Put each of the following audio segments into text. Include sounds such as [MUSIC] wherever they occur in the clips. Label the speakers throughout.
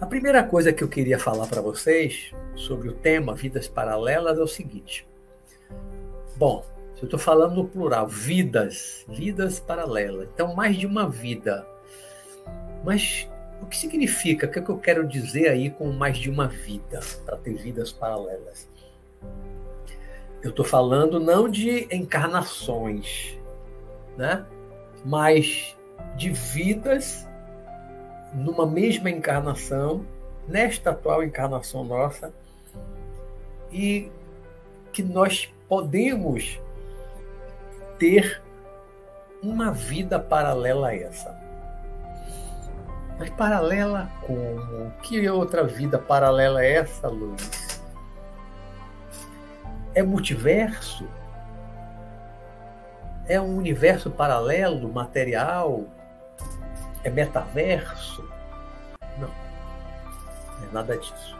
Speaker 1: A primeira coisa que eu queria falar para vocês sobre o tema Vidas Paralelas é o seguinte. Bom, eu estou falando no plural, vidas, vidas paralelas. Então, mais de uma vida. Mas o que significa? O que, é que eu quero dizer aí com mais de uma vida, para ter vidas paralelas? Eu estou falando não de encarnações, né? mas de vidas numa mesma encarnação, nesta atual encarnação nossa, e que nós podemos ter uma vida paralela a essa. Mas paralela como? Que outra vida paralela é essa, Luiz? É multiverso? É um universo paralelo, material? É metaverso? Não. Não é nada disso.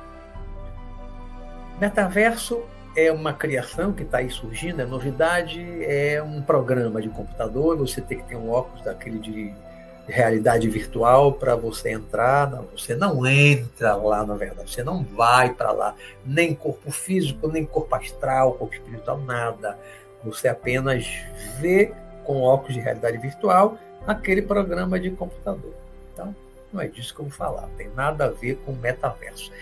Speaker 1: Metaverso é uma criação que está aí surgindo, é novidade, é um programa de computador, você tem que ter um óculos daquele de realidade virtual para você entrar, não, você não entra lá, na verdade, você não vai para lá, nem corpo físico, nem corpo astral, corpo espiritual, nada. Você apenas vê com óculos de realidade virtual aquele programa de computador. Então, não é disso que eu vou falar, tem nada a ver com metaverso.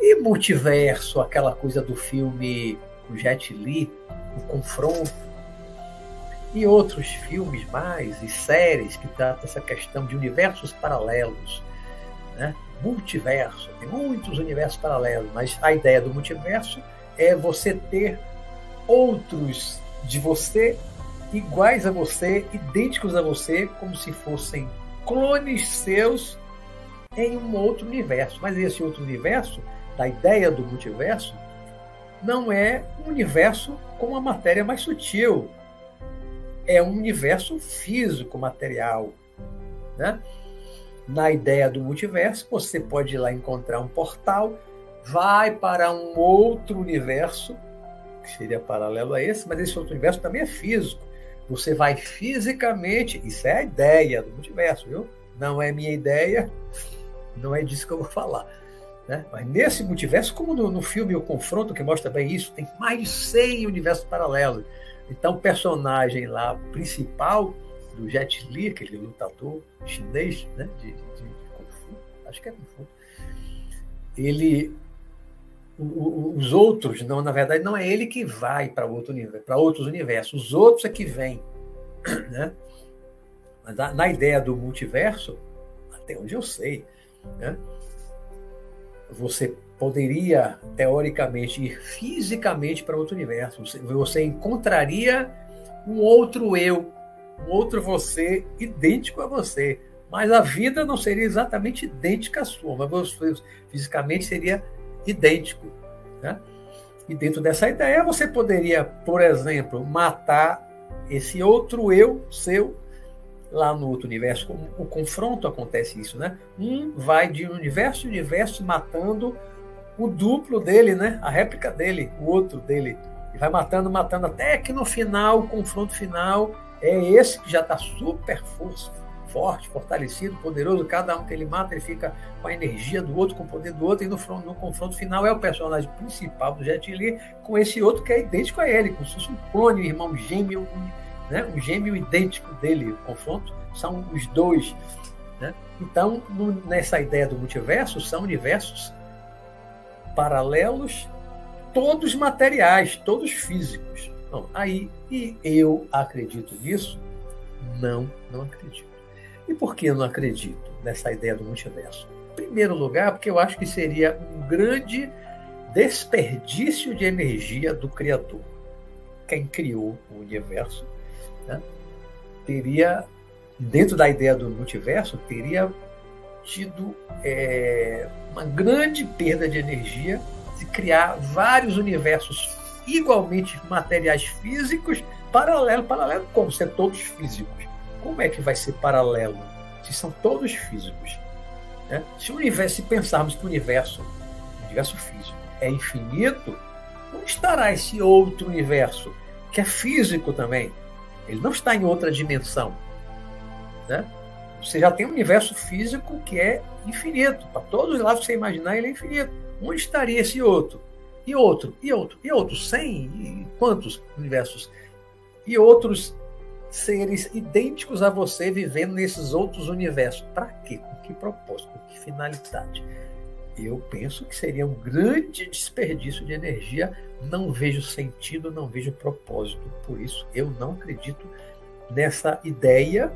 Speaker 1: E multiverso, aquela coisa do filme o Jet Li, o confronto, e outros filmes mais e séries que tratam essa questão de universos paralelos, né? multiverso, tem muitos universos paralelos, mas a ideia do multiverso é você ter outros de você iguais a você, idênticos a você, como se fossem clones seus em um outro universo. Mas esse outro universo, da ideia do multiverso, não é um universo com a matéria mais sutil. É um universo físico, material. Né? Na ideia do multiverso, você pode ir lá encontrar um portal, vai para um outro universo, que seria paralelo a esse, mas esse outro universo também é físico. Você vai fisicamente, isso é a ideia do multiverso, viu? Não é minha ideia, não é disso que eu vou falar. Né? Mas nesse multiverso, como no, no, filme O Confronto, que mostra bem isso, tem mais de 100 universos paralelos. Então, o personagem lá principal do Jet Li, aquele lutador chinês né? de, de, de Kung Fu, acho que é Kung Fu, ele. os outros, não, na verdade, não é ele que vai para outro para outros universos, os outros é que vêm. Né? Mas na, ideia do multiverso, até onde eu sei, né? Você poderia, teoricamente, ir fisicamente para outro universo. Você, encontraria um outro eu, um outro você idêntico a você. Mas a vida não seria exatamente idêntica à sua, mas você fisicamente seria idêntico. Né? E dentro dessa ideia, você poderia, por exemplo, matar esse outro eu seu lá no outro universo, o confronto acontece isso, né? Um vai de universo em universo matando o duplo dele, né? A réplica dele, o outro dele. E vai matando, matando, até que no final, o confronto final é esse que já está super força, forte, fortalecido, poderoso. Cada um que ele mata, ele fica com a energia do outro, com o poder do outro. E no, no confronto final é o personagem principal do Jet Li com esse outro que é idêntico a ele, como se fosse um clone, um irmão gêmeo, né? o gêmeo idêntico dele, o confronto, são os dois. Né? Então, no, nessa ideia do multiverso, são universos paralelos, todos materiais, todos físicos. Aí, e eu acredito nisso? Não, não acredito. E por que eu não acredito nessa ideia do multiverso? Em primeiro lugar, porque eu acho que seria um grande desperdício de energia do Criador. Quem criou o universo né, teria, dentro da ideia do multiverso, teria tido é, uma grande perda de energia de criar vários universos igualmente materiais físicos, paralelo, paralelo como ser todos físicos. Como é que vai ser paralelo se são todos físicos? Né? Se o universo, se pensarmos que o universo, o universo físico é infinito, onde estará esse outro universo que é físico também. Ele não está em outra dimensão. Né? Você já tem um universo físico que é infinito. Para todos os lados que você imaginar, ele é infinito. Onde estaria esse outro? E outro, e outro, e outro? Cem? E quantos universos? E outros seres idênticos a você vivendo nesses outros universos. Para quê? Com que propósito? Com que finalidade? Eu penso que seria um grande desperdício de energia. Não vejo sentido, não vejo propósito. Por isso, eu não acredito nessa ideia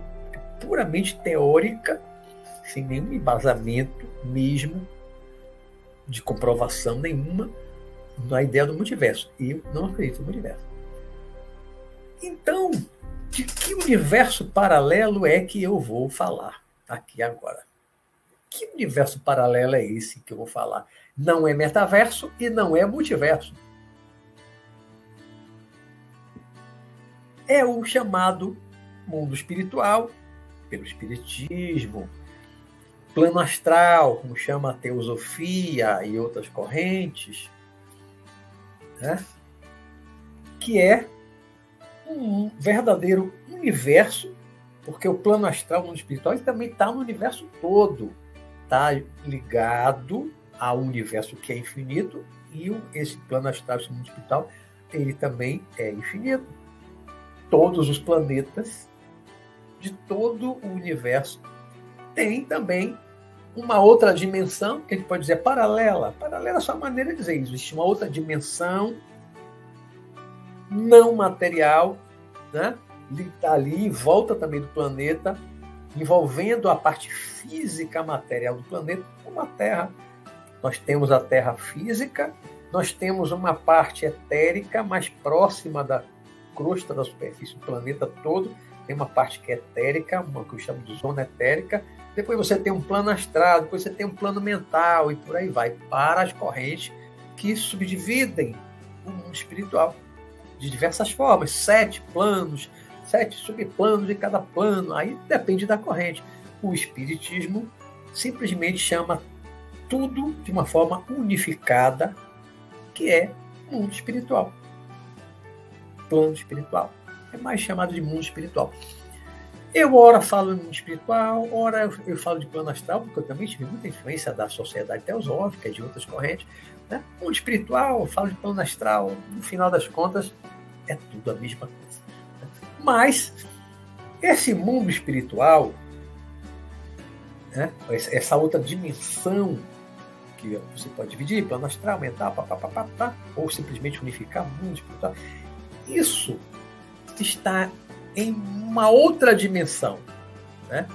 Speaker 1: puramente teórica, sem nenhum embasamento mesmo de comprovação nenhuma na ideia do multiverso. Eu não acredito no multiverso. Então, de que universo paralelo é que eu vou falar aqui agora? Que universo paralelo é esse que eu vou falar? Não é metaverso e não é multiverso. É o chamado mundo espiritual, pelo espiritismo, plano astral, como chama a teosofia e outras correntes, né? que é um verdadeiro universo, porque o plano astral, o mundo espiritual, ele também está no universo todo. Está ligado ao universo que é infinito e esse plano astral, esse mundo espiritual, ele também é infinito. Todos os planetas de todo o universo tem também uma outra dimensão, que a gente pode dizer paralela. Paralela é só uma maneira de dizer isso. Existe uma outra dimensão não material, né? Está ali, volta também do planeta, envolvendo a parte física material do planeta, como a Terra. Nós temos a Terra física, nós temos uma parte etérica mais próxima da crosta da superfície do planeta todo, tem uma parte que é etérica, uma que eu chamo de zona etérica, depois você tem um plano astral, depois você tem um plano mental e por aí vai, para as correntes que subdividem o mundo espiritual de diversas formas, sete planos, sete subplanos de cada plano, aí depende da corrente. O Espiritismo simplesmente chama tudo de uma forma unificada, que é mundo espiritual. Plano espiritual. É mais chamado de mundo espiritual. Eu, ora, falo de mundo espiritual, ora, eu falo de plano astral, porque eu também tive muita influência da sociedade teosófica de outras correntes. Né? Mundo espiritual, eu falo de plano astral, no final das contas, é tudo a mesma coisa. Mas, esse mundo espiritual, né? essa outra dimensão que você pode dividir, plano astral, mental, pá, ou simplesmente unificar o mundo espiritual, isso está em uma outra dimensão. Né?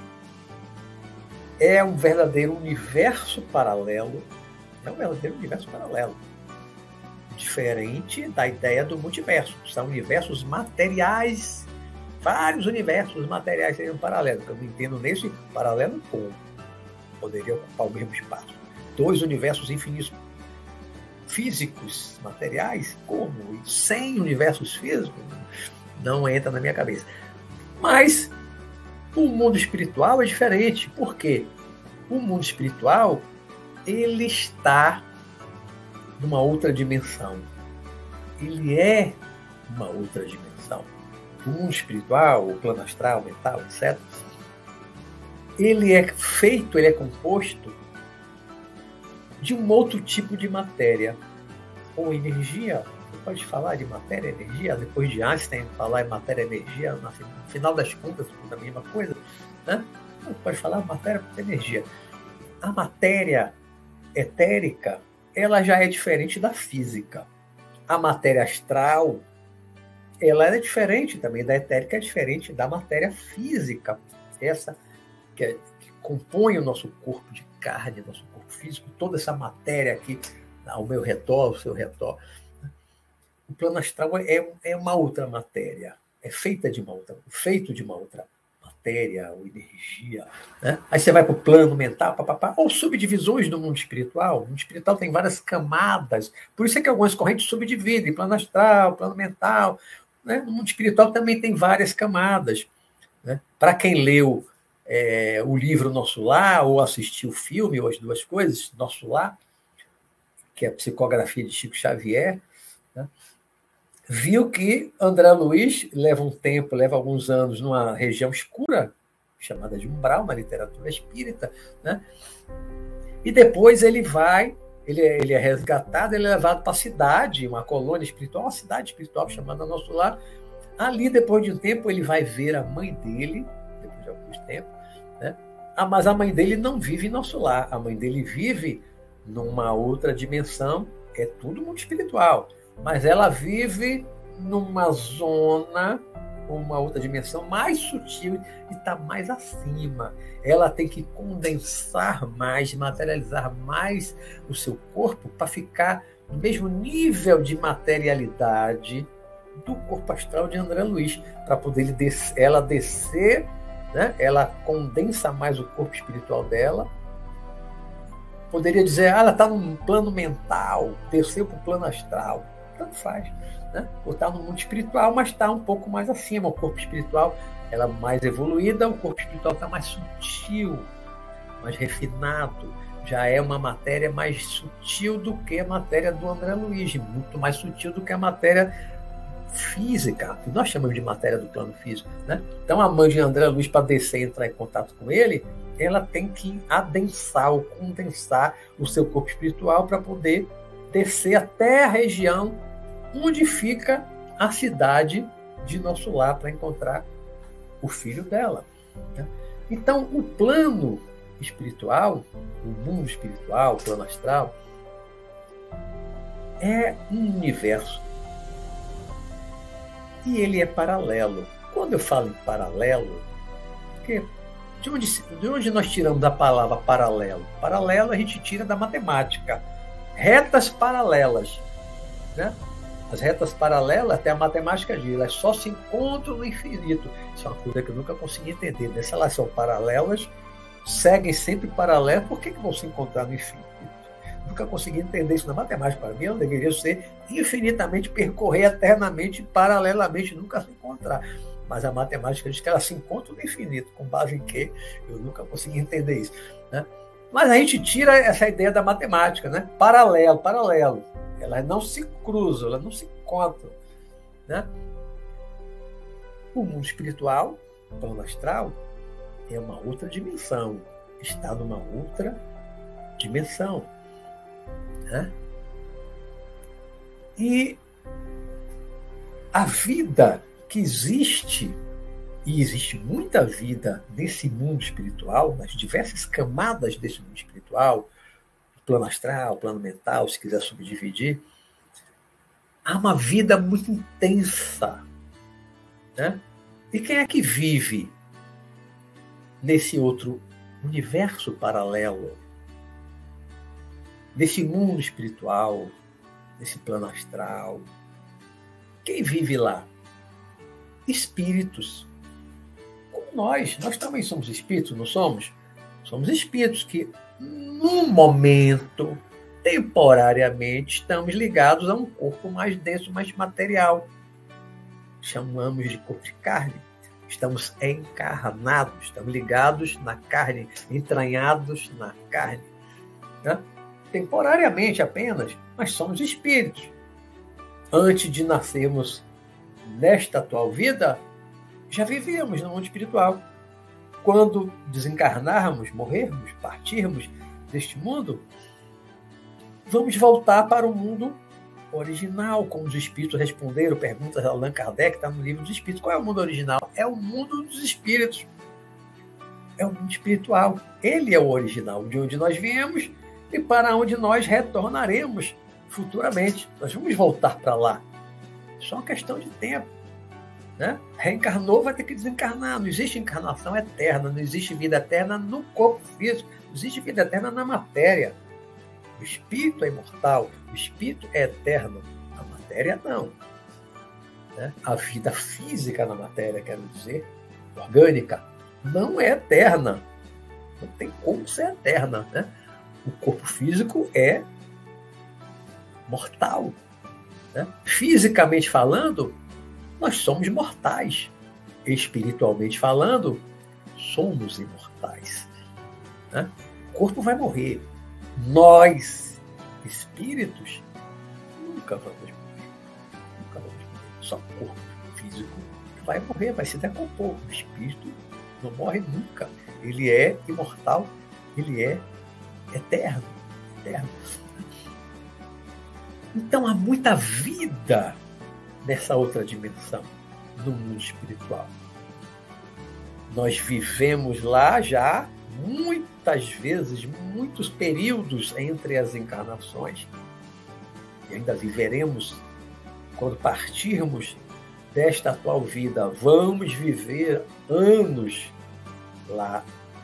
Speaker 1: É um verdadeiro universo paralelo. É um verdadeiro universo paralelo. Diferente da ideia do multiverso. São universos materiais. Vários universos materiais seriam paralelos. Eu entendo nesse paralelo como. Poderia ocupar o mesmo espaço. Dois universos infinitos físicos, materiais, como? Sem universos físicos? não entra na minha cabeça. Mas o mundo espiritual é diferente. Por quê? O mundo espiritual ele está numa outra dimensão. Ele é uma outra dimensão. Mundo espiritual, o plano astral, mental, etc. Ele é feito, ele é composto de um outro tipo de matéria ou energia pode falar de matéria energia, depois de Einstein falar em matéria energia, no final das contas, tudo a mesma coisa, né? pode falar matéria energia. A matéria etérica, ela já é diferente da física. A matéria astral, ela é diferente também da etérica, é diferente da matéria física. Essa que, é, que compõe o nosso corpo de carne, nosso corpo físico, toda essa matéria aqui ao meu redor, ao seu redor. O plano astral é, é uma outra matéria, é feita de uma outra, feito de uma outra matéria ou energia. Né? Aí você vai para o plano mental, papapá, ou subdivisões do mundo espiritual. O mundo espiritual tem várias camadas, por isso é que algumas correntes subdividem, plano astral, plano mental. Né? No mundo espiritual também tem várias camadas. Né? Para quem leu é, o livro Nosso Lar, ou assistiu o filme, ou as duas coisas, Nosso Lar, que é a psicografia de Chico Xavier, né? viu que André Luiz leva um tempo, leva alguns anos numa região escura, chamada de umbral, uma literatura espírita, né? E depois ele vai, ele é, ele é resgatado, ele é levado para a cidade, uma colônia espiritual, uma cidade espiritual chamada Nosso Lar. Ali, depois de um tempo, ele vai ver a mãe dele, depois de alguns tempos, né? Ah, mas a mãe dele não vive em Nosso Lar, a mãe dele vive numa outra dimensão, é tudo muito espiritual, mas ela vive numa zona uma outra dimensão mais sutil e está mais acima. Ela tem que condensar mais, materializar mais o seu corpo para ficar no mesmo nível de materialidade do corpo astral de André Luiz, para poder ela descer, né? ela condensa mais o corpo espiritual dela. Poderia dizer, ah, ela está num plano mental, desceu para o plano astral. Tanto faz né? Ou está no mundo espiritual, mas está um pouco mais acima. O corpo espiritual ela é mais evoluída, o corpo espiritual está mais sutil, mais refinado. Já é uma matéria mais sutil do que a matéria do André Luiz, muito mais sutil do que a matéria física, que nós chamamos de matéria do plano físico. Né? Então, a mãe de André Luiz, para descer e entrar em contato com ele, ela tem que adensar ou condensar o seu corpo espiritual para poder descer até a região onde fica a cidade de nosso lar para encontrar o filho dela. Né? Então, o plano espiritual, o mundo espiritual, o plano astral, é um universo e ele é paralelo. Quando eu falo em paralelo, porque de onde, de onde nós tiramos a palavra paralelo? Paralelo a gente tira da matemática. Retas paralelas. Né? As retas paralelas, até a matemática diz, elas só se encontram no infinito. Isso é uma coisa que eu nunca consegui entender. Né? Se elas são paralelas, seguem sempre paralelas, por que, que vão se encontrar no infinito? Nunca consegui entender isso na matemática. Para mim, ela deveria ser infinitamente percorrer eternamente, paralelamente, nunca se encontrar. Mas a matemática diz que elas se encontram no infinito. Com base em quê? Eu nunca consegui entender isso. Né? Mas a gente tira essa ideia da matemática, né? Paralelo, paralelo. Elas não se cruzam, elas não se encontram. Né? O mundo espiritual, o plano astral, é uma outra dimensão. Está numa outra dimensão. Né? E a vida que existe, e existe muita vida nesse mundo espiritual, nas diversas camadas desse mundo espiritual, plano astral, plano mental, se quiser subdividir, há uma vida muito intensa. Né? E quem é que vive nesse outro universo paralelo? Nesse mundo espiritual, nesse plano astral? Quem vive lá? Espíritos. Como nós. Nós também somos espíritos, não somos? Somos espíritos que no momento, temporariamente, estamos ligados a um corpo mais denso, mais material. Chamamos de corpo de carne. Estamos encarnados, estamos ligados na carne, entranhados na carne. Né? Temporariamente apenas, mas somos espíritos. Antes de nascermos nesta atual vida, já vivíamos no mundo espiritual quando desencarnarmos, morrermos, partirmos deste mundo, vamos voltar para o mundo original, como os espíritos responderam perguntas a Allan Kardec, está no livro dos espíritos. Qual é o mundo original? É o mundo dos espíritos. É o mundo espiritual. Ele é o original, de onde nós viemos e para onde nós retornaremos futuramente. Nós vamos voltar para lá. Só uma questão de tempo. Né? Reencarnou, vai ter que desencarnar. Não existe encarnação eterna, não existe vida eterna no corpo físico, não existe vida eterna na matéria. O espírito é imortal, o espírito é eterno, a matéria não. Né? A vida física na matéria, quero dizer, orgânica, não é eterna. Não tem como ser eterna. Né? O corpo físico é mortal. Né? Fisicamente falando, nós somos mortais. Espiritualmente falando, somos imortais. Né? O corpo vai morrer. Nós, espíritos, nunca vamos morrer. Nunca vamos morrer. Só o corpo físico vai morrer, vai se decompor. O espírito não morre nunca. Ele é imortal, ele é eterno. eterno. Então há muita vida nessa outra dimensão, no mundo espiritual. Nós vivemos lá já muitas vezes, muitos períodos entre as encarnações, e ainda viveremos quando partirmos desta atual vida. Vamos viver anos lá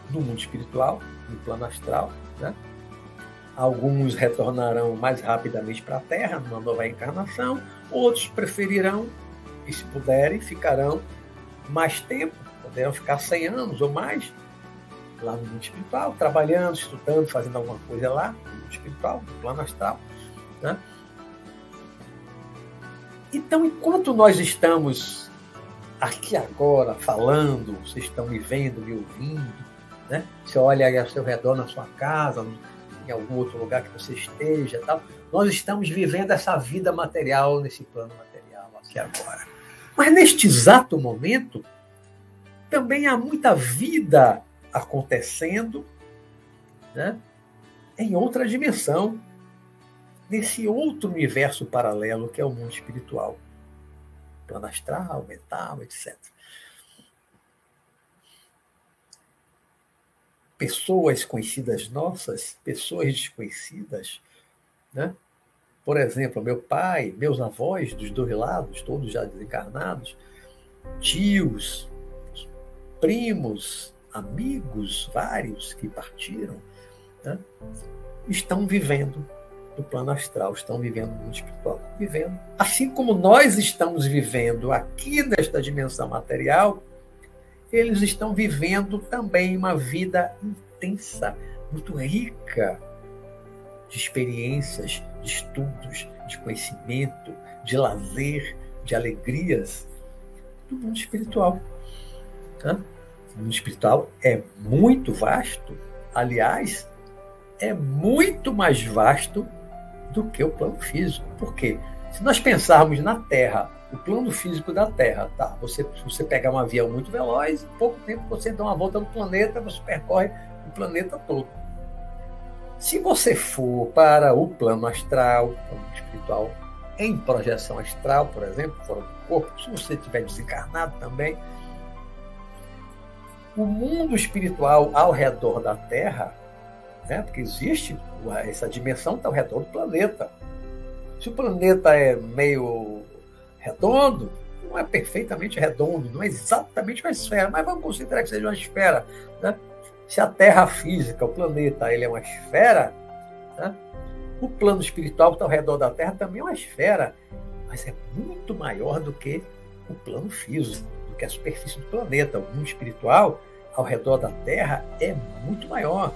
Speaker 1: no mundo espiritual, no plano astral. Né? Alguns retornarão mais rapidamente para a Terra, numa nova encarnação, outros preferirão, e se puderem, ficarão mais tempo, poderão ficar 100 anos ou mais lá no mundo espiritual, trabalhando, estudando, fazendo alguma coisa lá no mundo espiritual, no plano astral. Né? Então, enquanto nós estamos aqui agora falando, vocês estão me vendo, me ouvindo, né? Você olha aí ao seu redor na sua casa, em algum outro lugar que você esteja, tal. Nós estamos vivendo essa vida material nesse plano material aqui agora. Mas neste exato momento também há muita vida acontecendo, né? Em outra dimensão, nesse outro universo paralelo que é o mundo espiritual, plano astral, mental, etc. Pessoas conhecidas nossas, pessoas desconhecidas, né? Por exemplo, meu pai, meus avós dos dois lados, todos já desencarnados, tios, primos, amigos vários que partiram, né? estão vivendo do plano astral, estão vivendo no mundo espiritual, vivendo. Assim como nós estamos vivendo aqui nesta dimensão material, eles estão vivendo também uma vida intensa, muito rica de experiências, de estudos, de conhecimento, de lazer, de alegrias do mundo espiritual. O mundo espiritual é muito vasto, aliás, é muito mais vasto do que o plano físico. Por quê? Se nós pensarmos na Terra, o plano físico da Terra, tá? Você, se você pegar um avião muito veloz, em pouco tempo você dá uma volta no planeta, você percorre o planeta todo. Se você for para o plano astral, plano espiritual, em projeção astral, por exemplo, fora do corpo, se você estiver desencarnado também, o mundo espiritual ao redor da Terra né? porque existe essa dimensão está ao redor do planeta. Se o planeta é meio redondo, não é perfeitamente redondo, não é exatamente uma esfera, mas vamos considerar que seja uma esfera. Né? Se a Terra física, o planeta, ele é uma esfera, né? o plano espiritual que está ao redor da Terra também é uma esfera, mas é muito maior do que o plano físico, do que a superfície do planeta. O mundo espiritual ao redor da Terra é muito maior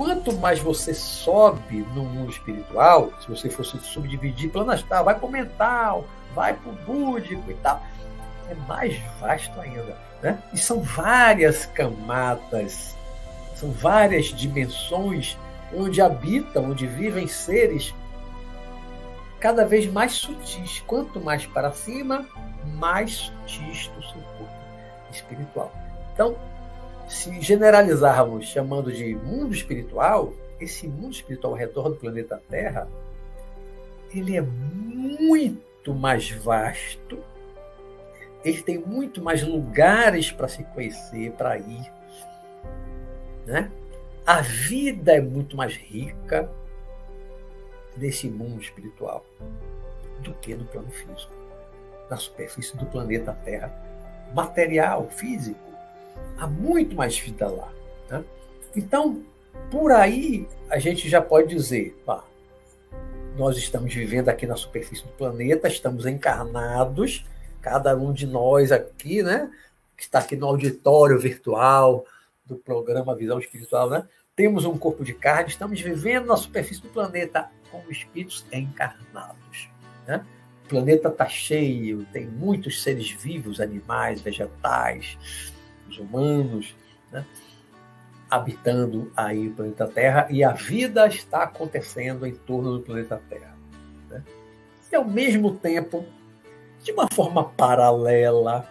Speaker 1: quanto mais você sobe no mundo espiritual, se você fosse subdividir plano astral, vai mental, vai para o búdico e tal, é mais vasto ainda. Né? E são várias camadas, são várias dimensões onde habitam, onde vivem seres cada vez mais sutis. Quanto mais para cima, mais sutis o seu corpo espiritual. Então, se generalizarmos chamando de mundo espiritual, esse mundo espiritual ao redor do planeta Terra, ele é muito mais vasto, ele tem muito mais lugares para se conhecer, para ir. Né? A vida é muito mais rica nesse mundo espiritual do que no plano físico, na superfície do planeta Terra, material, físico há muito mais vida lá. Né? Então, por aí, a gente já pode dizer: pá, nós estamos vivendo aqui na superfície do planeta, estamos encarnados, cada um de nós aqui, né? Que está aqui no auditório virtual do programa Visão Espiritual, né? Temos um corpo de carne, estamos vivendo na superfície do planeta como espíritos encarnados. Né? O planeta está cheio, tem muitos seres vivos, animais, vegetais, os humanos, né? Habitando aí o planeta Terra e a vida está acontecendo em torno do planeta Terra. Né? E ao mesmo tempo, de uma forma paralela,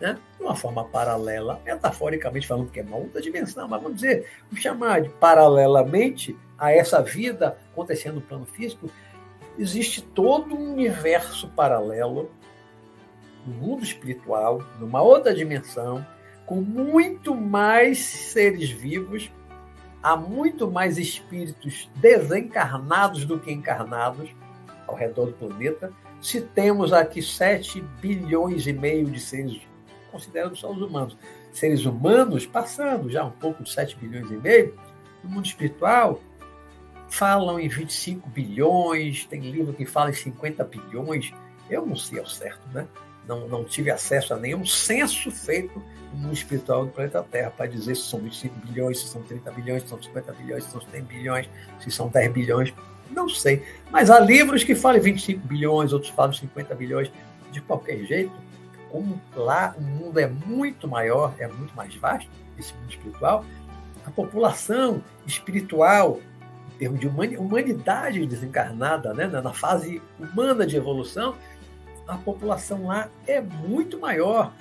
Speaker 1: né? de uma forma paralela, metaforicamente falando, que é uma outra dimensão, mas vamos dizer, vamos chamar de paralelamente a essa vida acontecendo no plano físico, existe todo um universo paralelo no mundo espiritual, numa outra dimensão, com muito mais seres vivos, há muito mais espíritos desencarnados do que encarnados ao redor do planeta. Se temos aqui 7 bilhões e meio de seres, considerando só os humanos, seres humanos, passando já um pouco de 7 bilhões e meio, no mundo espiritual, falam em 25 bilhões, tem livro que fala em 50 bilhões. Eu não sei ao certo, né? Não, não tive acesso a nenhum censo feito no mundo espiritual do planeta Terra para dizer se são 25 bilhões, se são 30 bilhões, se são 50 bilhões, se são 100 bilhões, se são 10 bilhões. Não sei. Mas há livros que falam 25 bilhões, outros falam 50 bilhões. De qualquer jeito, como lá o mundo é muito maior, é muito mais vasto, esse mundo espiritual, a população espiritual termos de humanidade desencarnada, né, na fase humana de evolução, a população lá é muito maior.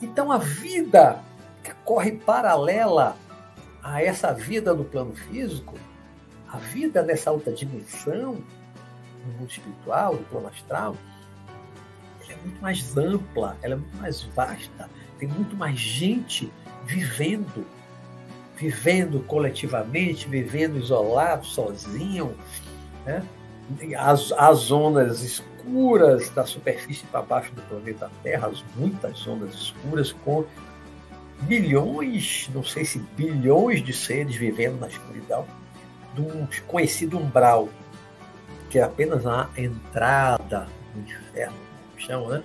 Speaker 1: Então a vida que corre paralela a essa vida no plano físico, a vida nessa outra dimensão, no mundo espiritual, no plano astral, ela é muito mais ampla, ela é muito mais vasta, tem muito mais gente vivendo vivendo coletivamente, vivendo isolado, sozinho, né? as, as zonas escuras da superfície para baixo do planeta Terra, as muitas zonas escuras com milhões, não sei se bilhões de seres vivendo na escuridão, de um conhecido umbral, que é apenas a entrada do inferno, chama, né?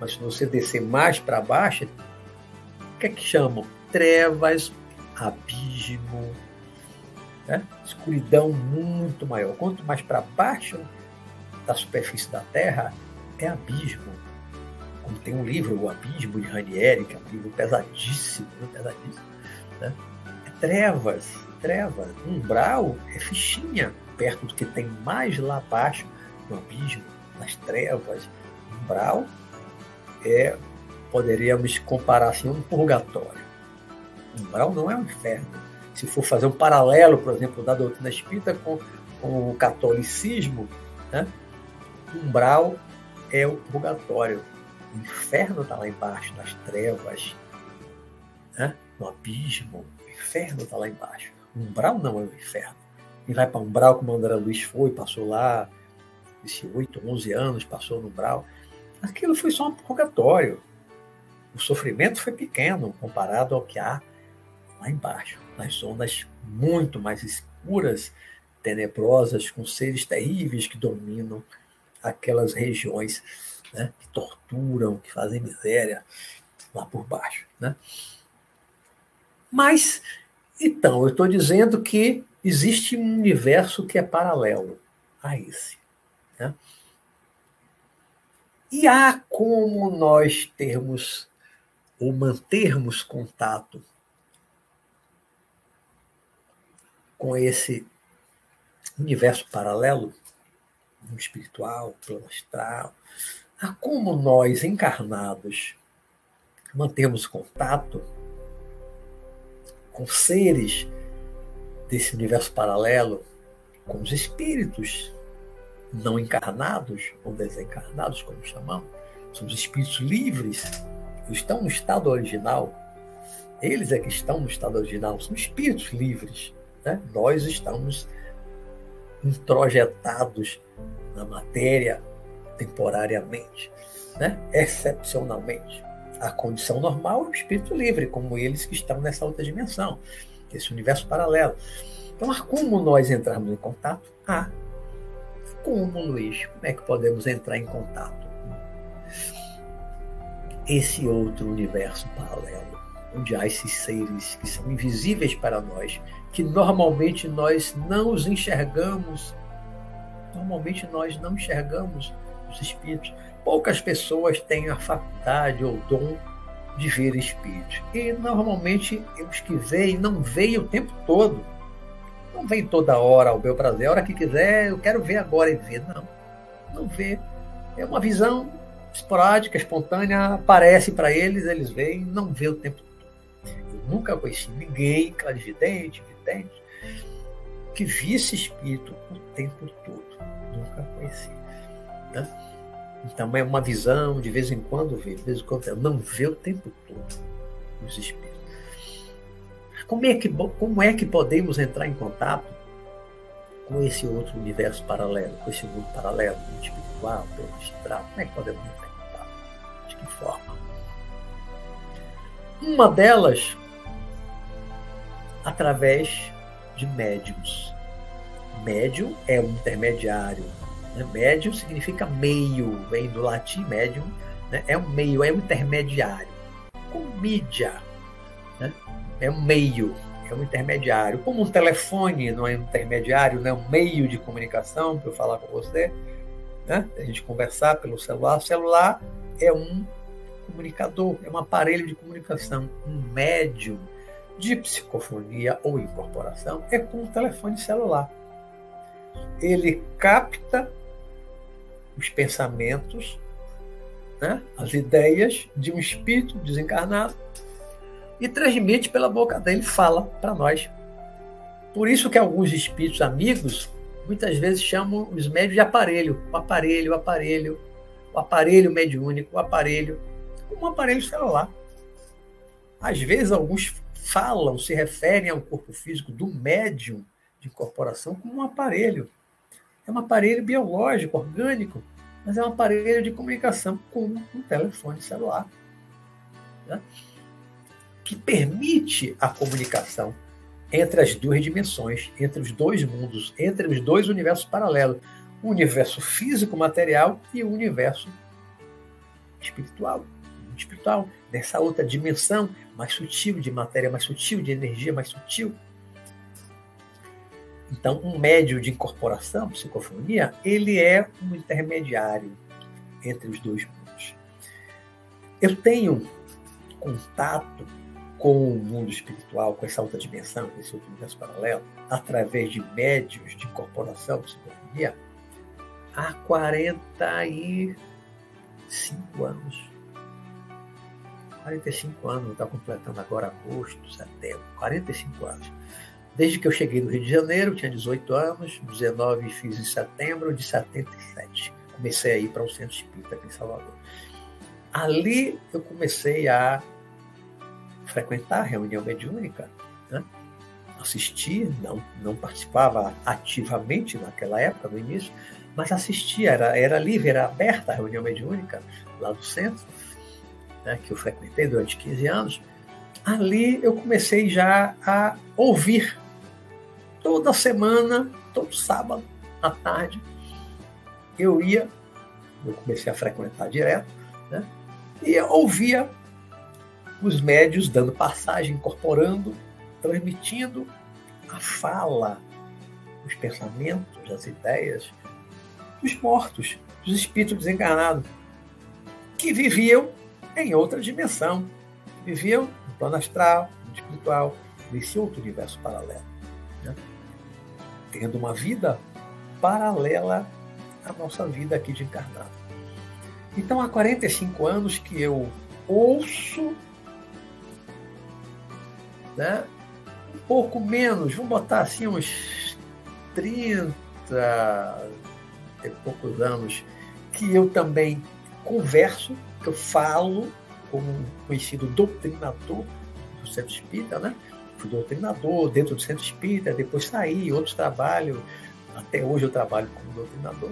Speaker 1: Mas se você descer mais para baixo, o que é que chamam? Trevas abismo, né? escuridão muito maior. Quanto mais para baixo da superfície da Terra, é abismo. Como tem um livro, O Abismo, de Ranieri, que é um livro pesadíssimo, né? pesadíssimo. Né? É trevas, trevas. Umbral é fichinha, perto do que tem mais lá abaixo, no abismo, nas trevas. Umbral é, poderíamos comparar assim, um purgatório umbral não é um inferno. Se for fazer um paralelo, por exemplo, da doutrina espírita com, com o catolicismo, né? Umbral é o purgatório. O inferno está lá embaixo, nas trevas, né? no abismo. O inferno está lá embaixo. O umbral não é o inferno. Quem vai para umbral, como André Luiz foi, passou lá, disse 8, 11 anos, passou no umbral. Aquilo foi só um purgatório. O sofrimento foi pequeno comparado ao que há lá embaixo, nas zonas muito mais escuras, tenebrosas, com seres terríveis que dominam aquelas regiões, né, que torturam, que fazem miséria lá por baixo. Né? Mas, então, eu estou dizendo que existe um universo que é paralelo a esse. Né? E há como nós termos ou mantermos contato com esse universo paralelo, mundo espiritual, plano astral, a como nós encarnados mantemos contato com seres desse universo paralelo, com os espíritos não encarnados ou desencarnados, como chamamos, são os espíritos livres, estão no estado original. Eles é que estão no estado original, são espíritos livres né? Nós estamos introjetados na matéria temporariamente, né? excepcionalmente. A condição normal é o espírito livre, como eles que estão nessa outra dimensão, esse universo paralelo. Então, como nós entrarmos em contato? Ah, como, Luiz? Como é que podemos entrar em contato esse outro universo paralelo, onde há esses seres que são invisíveis para nós, que normalmente nós não os enxergamos. Normalmente nós não enxergamos os espíritos. Poucas pessoas têm a faculdade ou dom de ver espíritos. E normalmente os que veem não veem o tempo todo. Não vem toda hora ao meu prazer. A hora que quiser, eu quero ver agora e ver. Não, não vê. É uma visão esporádica, espontânea, aparece para eles, eles veem, não vê o tempo todo. Eu nunca conheci ninguém, clarividente, vidente, que visse espírito o tempo todo. Nunca conheci. Né? Então é uma visão, de vez em quando vê, de vez em quando não vê o tempo todo os espíritos. Como é que, como é que podemos entrar em contato com esse outro universo paralelo, com esse mundo paralelo, mundo espiritual, plano astral? Como é que podemos entrar em contato? De que forma? Uma delas, através de médiums. Médium é um intermediário. Né? Médium significa meio, vem do latim médium, né? é um meio, é um intermediário. Com mídia, né? é um meio, é um intermediário. Como um telefone não é um intermediário, não é um meio de comunicação para eu falar com você, né? a gente conversar pelo celular. O celular é um comunicador, é um aparelho de comunicação, um médium de psicofonia ou incorporação é com o telefone celular. Ele capta os pensamentos, né, as ideias de um espírito desencarnado e transmite pela boca dele, fala para nós. Por isso que alguns espíritos amigos muitas vezes chamam os médios de aparelho, o aparelho, o aparelho, o aparelho mediúnico, o aparelho, como um aparelho celular. Às vezes alguns falam, se referem ao corpo físico do médium incorporação como um aparelho. É um aparelho biológico, orgânico, mas é um aparelho de comunicação com um telefone celular. Né? Que permite a comunicação entre as duas dimensões, entre os dois mundos, entre os dois universos paralelos: o universo físico material e o universo espiritual espiritual, nessa outra dimensão mais sutil de matéria, mais sutil de energia, mais sutil. Então, um médio de incorporação, psicofonia, ele é um intermediário entre os dois mundos. Eu tenho contato com o mundo espiritual, com essa outra dimensão, com esse outro universo paralelo, através de médios de incorporação, psicofonia, há 45 anos. 45 anos, está completando agora agosto, setembro, 45 anos. Desde que eu cheguei no Rio de Janeiro, tinha 18 anos, 19 fiz em setembro de 77. Comecei a ir para o Centro Espírita aqui em Salvador. Ali eu comecei a frequentar a reunião mediúnica, né? assistir, não, não participava ativamente naquela época, no início, mas assistia, era, era livre, era aberta a reunião mediúnica lá do centro né, que eu frequentei durante 15 anos, ali eu comecei já a ouvir toda semana, todo sábado à tarde, eu ia, eu comecei a frequentar direto, né, e eu ouvia os médios dando passagem, incorporando, transmitindo a fala, os pensamentos, as ideias dos mortos, dos espíritos desencarnados, que viviam em outra dimensão. Viviam no plano astral, no espiritual, nesse outro universo paralelo. Tendo uma vida paralela à nossa vida aqui de encarnado. Então, há 45 anos que eu ouço né, um pouco menos, vamos botar assim uns 30 e poucos anos, que eu também converso eu falo como um conhecido doutrinador do Centro Espírita, né? Fui doutrinador dentro do Centro Espírita, depois saí, outros trabalhos, até hoje eu trabalho como doutrinador.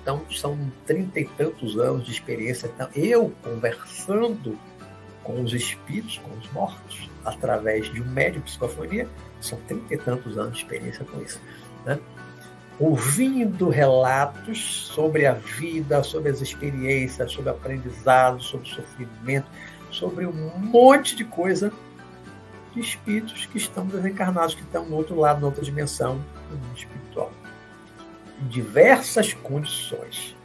Speaker 1: Então, são trinta e tantos anos de experiência. Então, eu conversando com os espíritos, com os mortos, através de um médium de psicofonia, são trinta e tantos anos de experiência com isso. Né? ouvindo relatos sobre a vida, sobre as experiências, sobre aprendizado, sobre sofrimento, sobre um monte de coisa de espíritos que estão desencarnados, que estão no outro lado, na outra dimensão do mundo espiritual. Em diversas condições,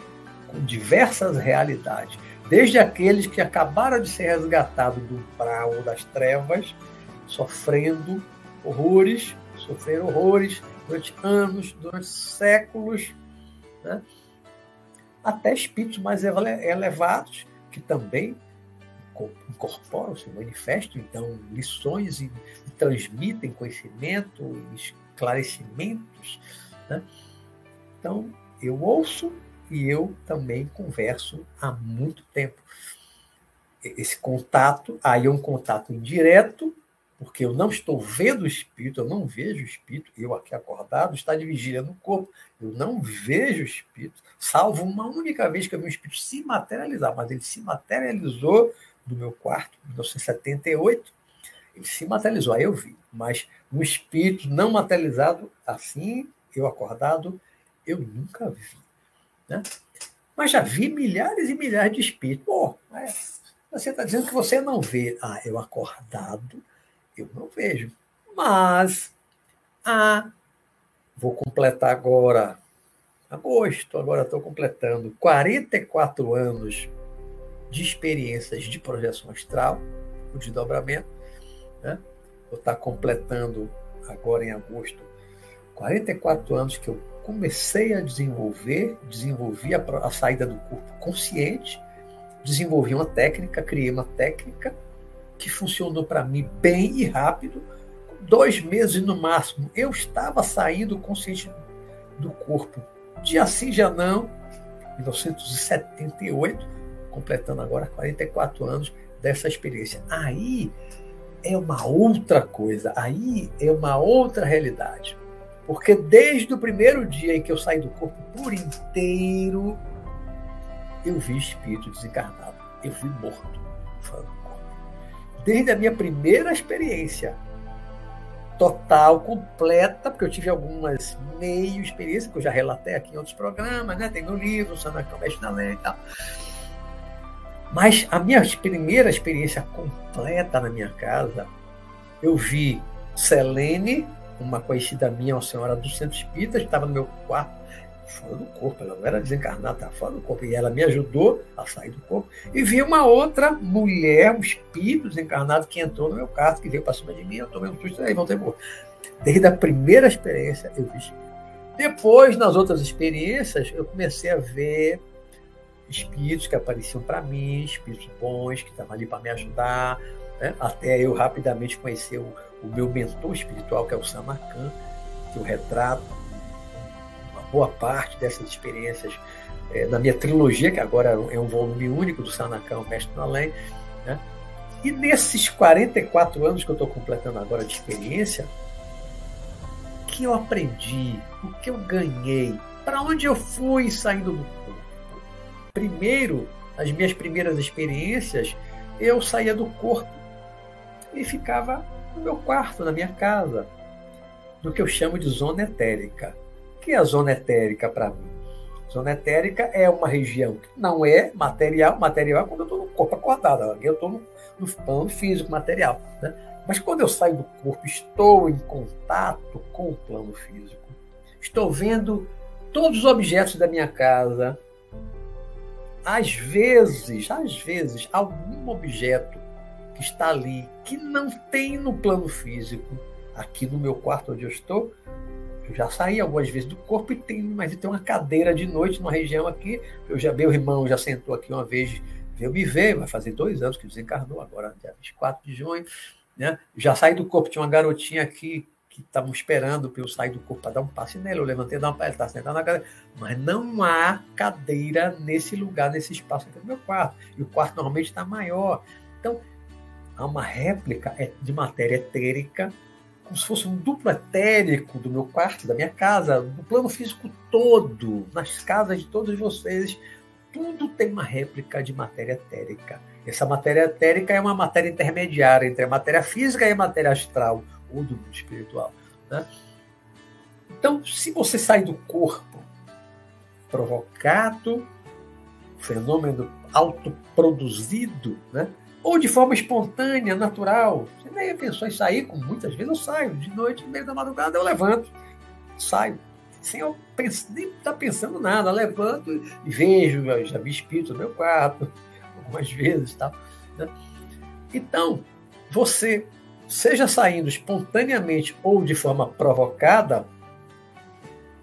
Speaker 1: com diversas realidades. Desde aqueles que acabaram de ser resgatados do umbral das trevas, sofrendo horrores, sofreram horrores, durante anos, durante séculos, né? até espíritos mais elevados, que também incorporam, se manifestam, então, lições e, transmitem conhecimento esclarecimentos. Né? Então, eu ouço e eu também converso há muito tempo. Esse contato, aí é um contato indireto, porque eu não estou vendo o espírito, eu não vejo o espírito, eu aqui acordado, está de vigília no corpo, eu não vejo o espírito, salvo uma única vez que eu vi o espírito se materializar, mas ele se materializou no meu quarto, em 1978, ele se materializou, aí eu vi, mas um espírito não materializado, assim, eu acordado, eu nunca vi. Né? Mas já vi milhares e milhares de espíritos. Pô, você está dizendo que você não vê. Ah, eu acordado, eu não vejo. Mas, ah, vou completar agora, agosto, agora estou completando 44 anos de experiências de projeção astral, o desdobramento. Né? Vou estar completando agora em agosto 44 anos que eu comecei a desenvolver, desenvolvi a, a saída do corpo consciente, desenvolvi uma técnica, criei uma técnica que funcionou para mim bem e rápido. Dois meses no máximo, eu estava saindo consciente do corpo. De assim já não, 1978, completando agora 44 anos dessa experiência. Aí é uma outra coisa, aí é uma outra realidade. Porque desde o primeiro dia em que eu saí do corpo por inteiro, eu vi espírito desencarnado, eu vi morto. Desde a minha primeira experiência, total, completa, porque eu tive algumas meio experiências, que eu já relatei aqui em outros programas, né? tem no livro, Sanacão Mexe na Lei e tal. Mas a minha primeira experiência completa na minha casa, eu vi Selene uma conhecida minha, uma senhora do centro espírita, estava no meu quarto, fora do corpo, ela não era desencarnada, estava fora do corpo, e ela me ajudou a sair do corpo. E vi uma outra mulher, um espírito desencarnado, que entrou no meu quarto, que veio para cima de mim, eu tomei um susto aí voltei embora. Desde a primeira experiência, eu vi. Depois, nas outras experiências, eu comecei a ver espíritos que apareciam para mim, espíritos bons, que estavam ali para me ajudar, né? até eu rapidamente conhecer o o meu mentor espiritual, que é o Samarkand, que eu retrato uma boa parte dessas experiências é, na minha trilogia, que agora é um volume único do Sanacan, o Mestre do Além. Né? E nesses 44 anos que eu estou completando agora de experiência, o que eu aprendi, o que eu ganhei, para onde eu fui saindo do? Primeiro, as minhas primeiras experiências, eu saía do corpo e ficava no meu quarto, na minha casa, no que eu chamo de zona etérica. O que é a zona etérica para mim? Zona etérica é uma região que não é material, material é quando eu estou no corpo acordado, aqui eu estou no, no plano físico, material. Né? Mas quando eu saio do corpo, estou em contato com o plano físico. Estou vendo todos os objetos da minha casa. Às vezes, às vezes, algum objeto que está ali, que não tem no plano físico, aqui no meu quarto onde eu estou, eu já saí algumas vezes do corpo e tem, mas tem uma cadeira de noite numa região aqui. Eu já meu irmão já sentou aqui uma vez, veio me ver, vai fazer dois anos que desencarnou, agora dia 24 de junho. Né? Já saí do corpo, tinha uma garotinha aqui que estavam esperando para eu sair do corpo para dar um passe nela. Eu levantei dar um passe, ele está sentado na cadeira. Mas não há cadeira nesse lugar, nesse espaço aqui no meu quarto. E o quarto normalmente está maior. Então, há uma réplica é, de matéria etérica, como se fosse um duplo etérico do meu quarto, da minha casa, do plano físico todo, nas casas de todos vocês. Tudo tem uma réplica de matéria etérica. Essa matéria etérica é uma matéria intermediária entre a matéria física e a matéria astral, ou do mundo espiritual. Né? Então, se você sai do corpo provocado, fenômeno autoproduzido, né? ou de forma espontânea, natural. Você nem pensou em sair, como muitas vezes eu saio, de noite, no meio da madrugada, eu levanto, saio, sem eu pensar, nem estar tá pensando nada, levanto e vejo, já vi espírito no meu quarto, [LAUGHS] algumas vezes. Né? Então, você, seja saindo espontaneamente ou de forma provocada,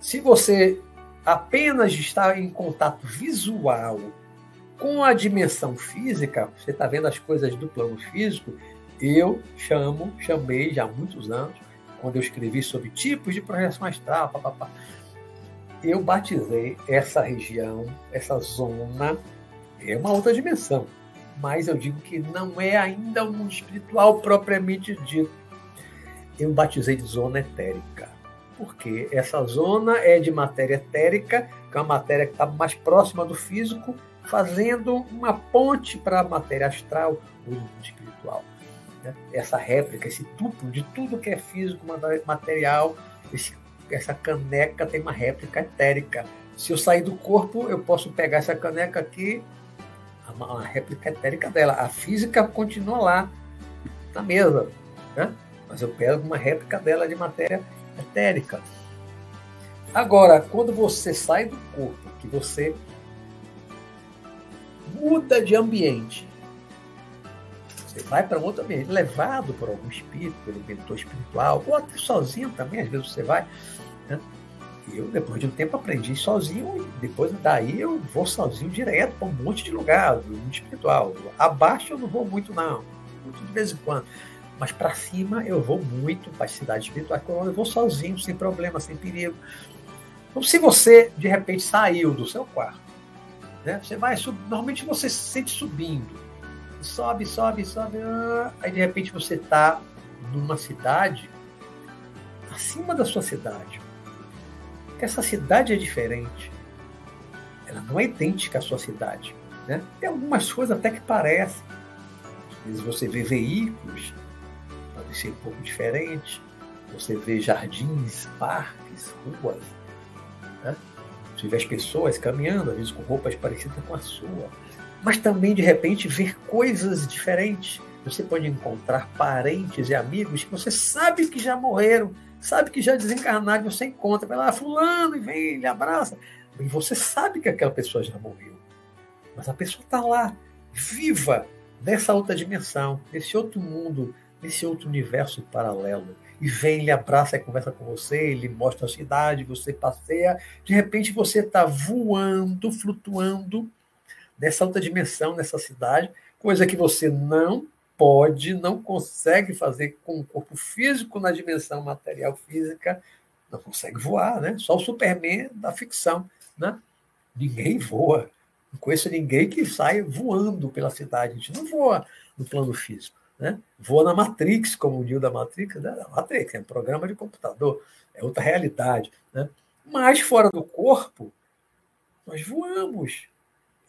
Speaker 1: se você apenas estar em contato visual com a dimensão física, você está vendo as coisas do plano físico, eu chamo, chamei já há muitos anos, quando eu escrevi sobre tipos de projeção astral, papapá, eu batizei essa região, essa zona, é uma outra dimensão, mas eu digo que não é ainda um mundo espiritual propriamente dito. Eu batizei de zona etérica, porque essa zona é de matéria etérica, que é uma matéria que está mais próxima do físico, fazendo uma ponte para a matéria astral ou mundo espiritual. Né? Essa réplica, esse duplo de tudo que é físico, material, esse, essa caneca tem uma réplica etérica. Se eu sair do corpo, eu posso pegar essa caneca aqui, uma réplica etérica dela. A física continua lá, na mesa, né? mas eu pego uma réplica dela de matéria etérica. Agora, quando você sai do corpo, que você muda de ambiente. Você vai para outro ambiente, levado por algum espírito, pelo mentor espiritual, ou até sozinho também, às vezes você vai. Né? Eu, depois de um tempo, aprendi sozinho, e depois daí eu vou sozinho direto para um monte de lugar, mundo espiritual. Abaixo eu não vou muito, não, muito de vez em quando. Mas para cima eu vou muito para as cidades espirituais, eu vou sozinho, sem problema, sem perigo. Então, se você, de repente, saiu do seu quarto, né? Você vai, sub... normalmente você se sente subindo. Sobe, sobe, sobe. Ah, aí de repente você está numa cidade acima da sua cidade. Essa cidade é diferente. Ela não é idêntica à sua cidade. Né? Tem algumas coisas até que parecem. Às vezes você vê veículos, podem ser um pouco diferentes. Você vê jardins, parques, ruas. Né? Você vê as pessoas caminhando, às vezes com roupas parecidas com a sua. Mas também, de repente, ver coisas diferentes. Você pode encontrar parentes e amigos que você sabe que já morreram, sabe que já desencarnaram, você encontra, vai lá, fulano, e vem, ele abraça. E você sabe que aquela pessoa já morreu. Mas a pessoa está lá, viva, nessa outra dimensão, nesse outro mundo, nesse outro universo paralelo e vem, ele abraça conversa com você, ele mostra a cidade, você passeia, de repente você está voando, flutuando nessa outra dimensão, nessa cidade, coisa que você não pode, não consegue fazer com o corpo físico na dimensão material física, não consegue voar, né? Só o Superman da ficção, né? Ninguém voa. Não conheço ninguém que sai voando pela cidade. A gente não voa no plano físico. Né? Voa na Matrix, como o Neo da Matrix, né? Matrix é um programa de computador, é outra realidade. Né? Mas fora do corpo, nós voamos.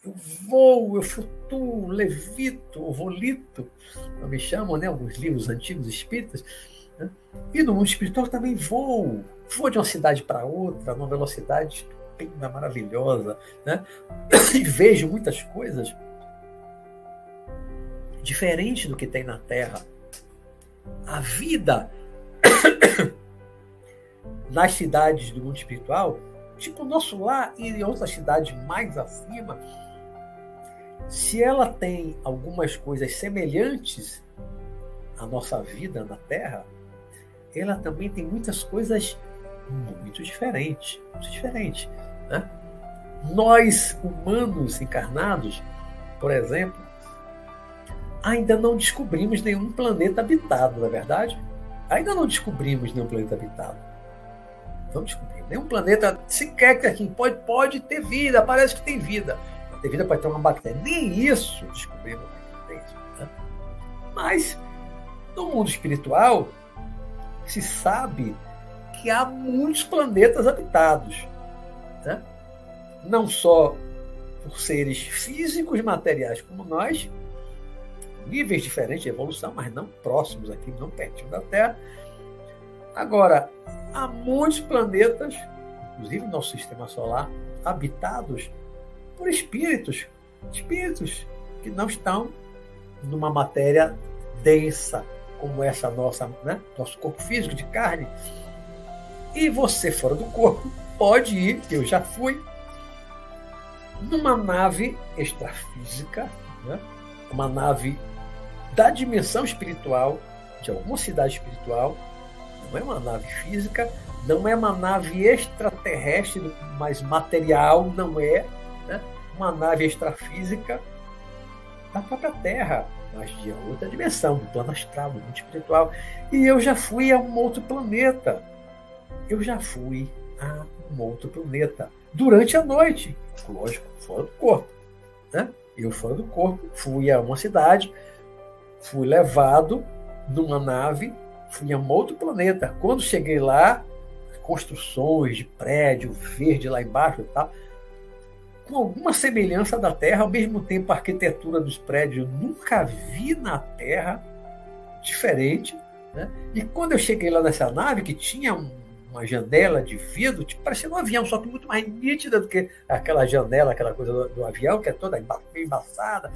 Speaker 1: Eu vou, eu flutuo, levito, eu volito, como me chamam, né? alguns livros antigos espíritas. Né? E no mundo espiritual também voo. Vou de uma cidade para outra, numa velocidade estupenda, maravilhosa. Né? [COUGHS] E vejo muitas coisas diferente do que tem na Terra. A vida [COUGHS] nas cidades do mundo espiritual, tipo o nosso lar e em outras cidades mais acima, se ela tem algumas coisas semelhantes à nossa vida na Terra, ela também tem muitas coisas muito diferentes, muito diferentes. Né? Nós, humanos encarnados, por exemplo, ainda não descobrimos nenhum planeta habitado, não é verdade? Ainda não descobrimos nenhum planeta habitado. Não descobrimos. Nenhum planeta sequer que aqui pode, pode ter vida, parece que tem vida. Não ter vida pode ter uma bactéria. Nem isso descobrimos. Né? Mas, no mundo espiritual, se sabe que há muitos planetas habitados. Né? Não só por seres físicos materiais como nós, níveis diferentes de evolução, mas não próximos aqui, não pertinho da Terra. Agora, há muitos planetas, inclusive no nosso sistema solar, habitados por espíritos, espíritos que não estão numa matéria densa como essa nossa, né? nosso corpo físico de carne. E você fora do corpo pode ir, eu já fui, numa nave extrafísica, né? uma nave da dimensão espiritual, de alguma cidade espiritual, não é uma nave física, Não é uma nave extraterrestre, mas material não é. Uma nave extrafísica da própria Terra, mas de outra dimensão, do plano astral, do mundo espiritual. E eu já fui a um outro planeta. Eu já fui a um outro planeta durante a noite, lógico, fora do corpo. Né? Eu fora do corpo, fui a uma cidade, fui levado numa nave, fui a um outro planeta. Quando cheguei lá, construções de prédio verde lá embaixo e tal, com alguma semelhança da Terra, ao mesmo tempo a arquitetura dos prédios eu nunca vi na Terra diferente. Né? E quando eu cheguei lá nessa nave, que tinha um, uma janela de vidro, tipo, parecia um avião, só que muito mais nítida do que aquela janela, aquela coisa do, do avião, que é toda embaçada.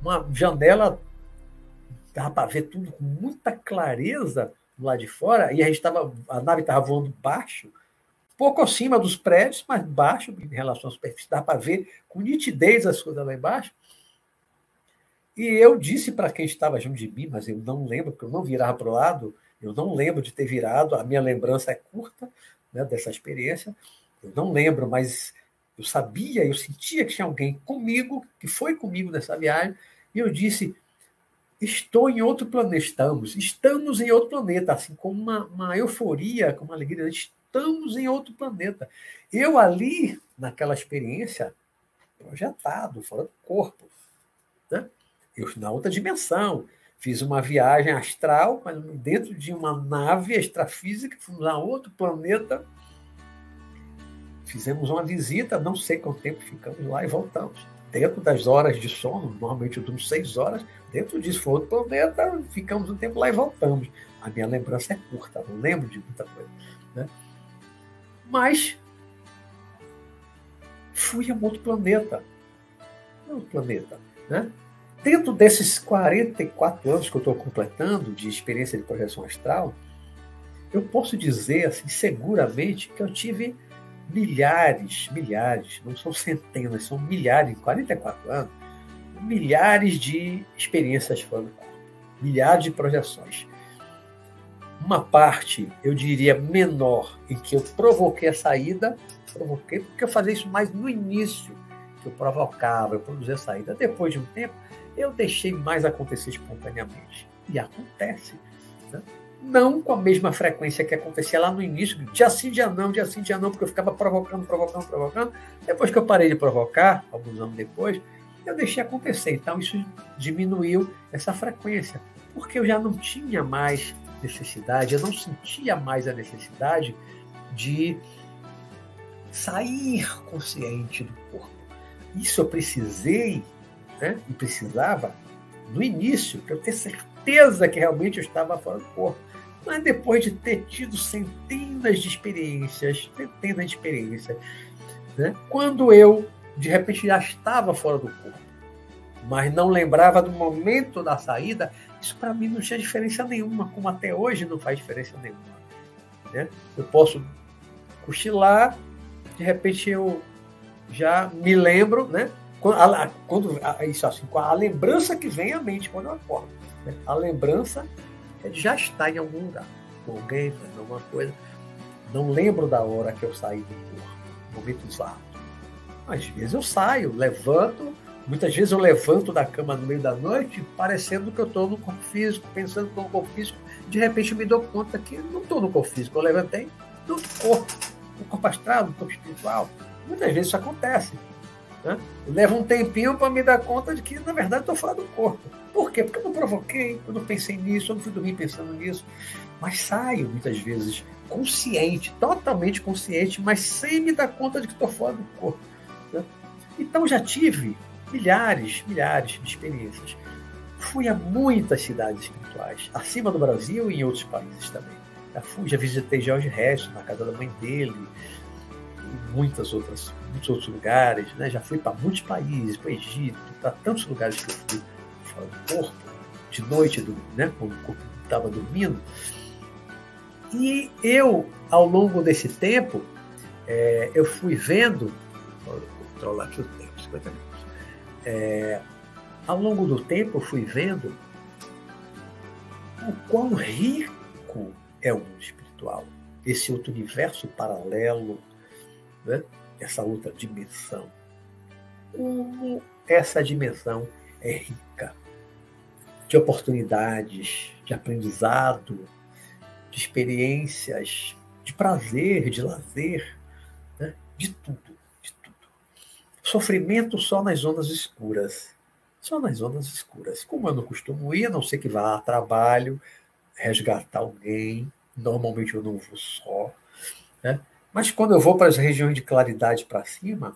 Speaker 1: Uma janela, dava para ver tudo com muita clareza lá de fora, e a, gente tava, a nave estava voando baixo, pouco acima dos prédios, mas baixo em relação à superfície, dá para ver com nitidez as coisas lá embaixo. E eu disse para quem estava junto de mim, mas eu não lembro, porque eu não virava para o lado, eu não lembro de ter virado, a minha lembrança é curta né, dessa experiência, eu não lembro, mas eu sabia, eu sentia que tinha alguém comigo, que foi comigo nessa viagem, e eu disse: Estou em outro planeta, estamos, estamos em outro planeta, assim, com uma, uma euforia, com uma alegria estamos em outro planeta. Eu ali, naquela experiência, projetado, fora do corpo. Né? Eu na outra dimensão. Fiz uma viagem astral, mas dentro de uma nave extrafísica, fomos a outro planeta. Fizemos uma visita, não sei quanto tempo ficamos lá e voltamos. Dentro das horas de sono, normalmente eu durmo seis horas, dentro disso foi outro planeta, ficamos um tempo lá e voltamos. A minha lembrança é curta, não lembro de muita coisa. Né? Mas fui a um outro planeta. Outro planeta. Né? Dentro desses 44 anos que eu estou completando de experiência de projeção astral, eu posso dizer assim, seguramente que eu tive milhares, milhares, não são centenas, são milhares, em 44 anos, milhares de experiências fora do corpo, milhares de projeções uma parte, eu diria, menor, em que eu provoquei a saída, provoquei, porque eu fazia isso mais no início, que eu provocava, eu produzia a saída. Depois de um tempo, eu deixei mais acontecer espontaneamente. E acontece. Né? Não com a mesma frequência que acontecia lá no início, dia sim, dia não, dia sim, dia não, porque eu ficava provocando, provocando, provocando. Depois que eu parei de provocar, alguns anos depois, eu deixei acontecer. Então, isso diminuiu essa frequência, porque eu já não tinha mais necessidade, eu não sentia mais a necessidade de sair consciente do corpo. Isso eu precisei, né, e precisava, no início, para eu ter certeza que realmente eu estava fora do corpo. Mas depois de ter tido centenas de experiências, centenas de experiências, né, quando eu, de repente, já estava fora do corpo, mas não lembrava do momento da saída, isso para mim não tinha diferença nenhuma, como até hoje não faz diferença nenhuma. Né? Eu posso cochilar, de repente eu já me lembro, né? Quando, a, quando isso assim, a lembrança que vem à mente quando eu acordo. Né? A lembrança é já estar em algum lugar, com alguém, fazendo alguma coisa. Não lembro da hora que eu saí do corpo, momento exato. Às vezes eu saio, levanto, Muitas vezes eu levanto da cama no meio da noite, parecendo que eu estou no corpo físico, pensando que estou no corpo físico. De repente eu me dou conta que não estou no corpo físico, eu levantei no corpo, no corpo astral, no corpo espiritual. Muitas vezes isso acontece. Né? Eu levo um tempinho para me dar conta de que, na verdade, estou fora do corpo. Por quê? Porque eu não provoquei, eu não pensei nisso, eu não fui dormir pensando nisso. Mas saio, muitas vezes, consciente, totalmente consciente, mas sem me dar conta de que estou fora do corpo. Né? Então já tive milhares, milhares de experiências. Fui a muitas cidades espirituais, acima do Brasil e em outros países também. Já fui, já visitei Jorge Resto, na casa da mãe dele, e muitas outras, muitos outros lugares. Né? Já fui para muitos países, para o Egito, para tantos lugares que eu fui fora do corpo, de noite, do, né? quando o corpo estava dormindo. E eu, ao longo desse tempo, é, eu fui vendo, vou controlar aqui o tempo, 50 minutos é, ao longo do tempo eu fui vendo o quão rico é o mundo espiritual. esse outro universo paralelo, né? essa outra dimensão. Como essa dimensão é rica de oportunidades, de aprendizado, de experiências, de prazer, de lazer, né? de tudo, de tudo. Sofrimento só nas zonas escuras. Só nas zonas escuras. Como eu não costumo ir, a não ser que vá a trabalho, resgatar alguém, normalmente eu não vou só. Né? Mas quando eu vou para as regiões de claridade para cima,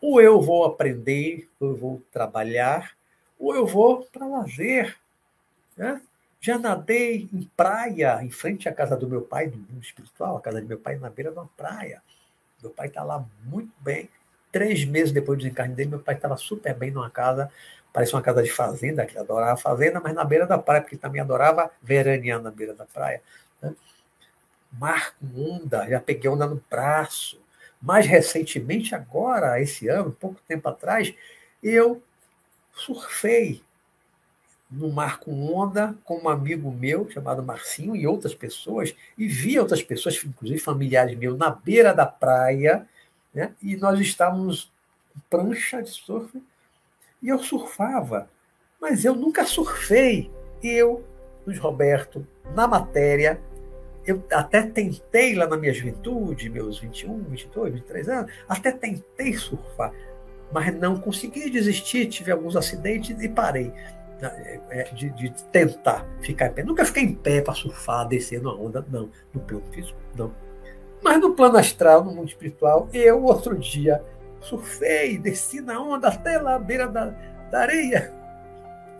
Speaker 1: ou eu vou aprender, ou eu vou trabalhar, ou eu vou para lazer. Né? Já nadei em praia, em frente à casa do meu pai, no mundo espiritual, a casa do meu pai na beira de uma praia. Meu pai está lá muito bem. Três meses depois do desencarne dele, meu pai estava super bem numa casa, parece uma casa de fazenda, que ele adorava fazenda, mas na beira da praia, porque ele também adorava veranear na beira da praia. Né? Mar com onda, já peguei onda no braço. Mais recentemente, agora, esse ano, pouco tempo atrás, eu surfei no mar com onda com um amigo meu chamado Marcinho e outras pessoas, e vi outras pessoas, inclusive familiares meus, na beira da praia, né? e nós estávamos prancha de surf, e eu surfava, mas eu nunca surfei. Eu, Luiz Roberto, na matéria, eu até tentei lá na minha juventude, meus 21, 22, 23 anos, até tentei surfar, mas não consegui desistir, tive alguns acidentes e parei. É, é, de, de, tentar ficar em pé. Nunca fiquei em pé para surfar, descer na onda, não. No plano físico, não. Mas no plano astral, no mundo espiritual, eu outro dia surfei, desci na onda até lá à beira da, da areia.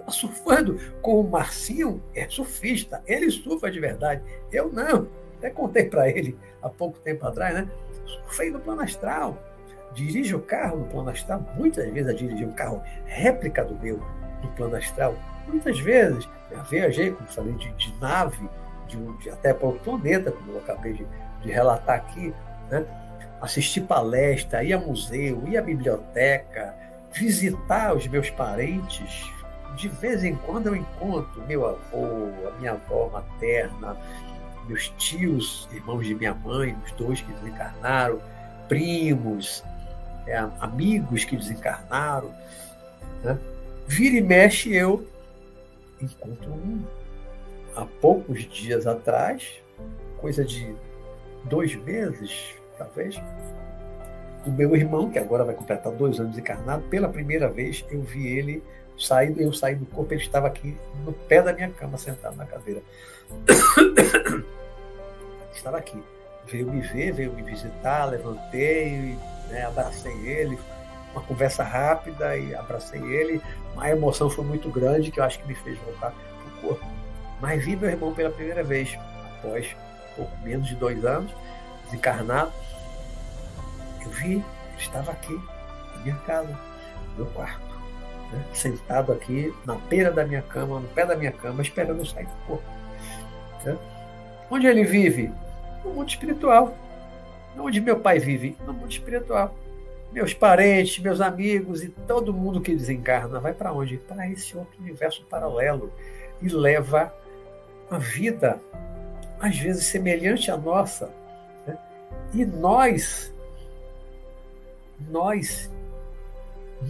Speaker 1: Tá surfando com o Marcinho, é surfista, ele surfa de verdade. Eu não. Até contei para ele há pouco tempo atrás, né? Surfei no plano astral. Dirijo o carro no plano astral, muitas vezes eu dirigi um carro réplica do meu, no plano astral. Muitas vezes, já viajei, como falei, de, de nave, de, de, até para outro planeta, como eu acabei de, de relatar aqui, né? assistir palestra, ir a museu, ir à biblioteca, visitar os meus parentes. De vez em quando eu encontro meu avô, a minha avó materna, meus tios, irmãos de minha mãe, os dois que desencarnaram, primos, é, amigos que desencarnaram. Né? Vira e mexe, eu encontro um. Há poucos dias atrás, coisa de dois meses, talvez, o meu irmão, que agora vai completar dois anos encarnado, pela primeira vez eu vi ele saindo, eu saí do corpo, ele estava aqui no pé da minha cama, sentado na cadeira. [COUGHS] estava aqui. Veio me ver, veio me visitar, levantei, né, abracei ele, uma conversa rápida e abracei ele. A emoção foi muito grande, que eu acho que me fez voltar para o corpo. Mas vi meu irmão pela primeira vez, após pouco menos de dois anos, desencarnado. Eu vi, estava aqui, na minha casa, no meu quarto, né? sentado aqui na beira da minha cama, no pé da minha cama, esperando eu sair do corpo. Né? Onde ele vive? No mundo espiritual. Onde meu pai vive? No mundo espiritual meus parentes, meus amigos e todo mundo que desencarna vai para onde? Para esse outro universo paralelo e leva a vida, às vezes semelhante à nossa. Né? E nós, nós,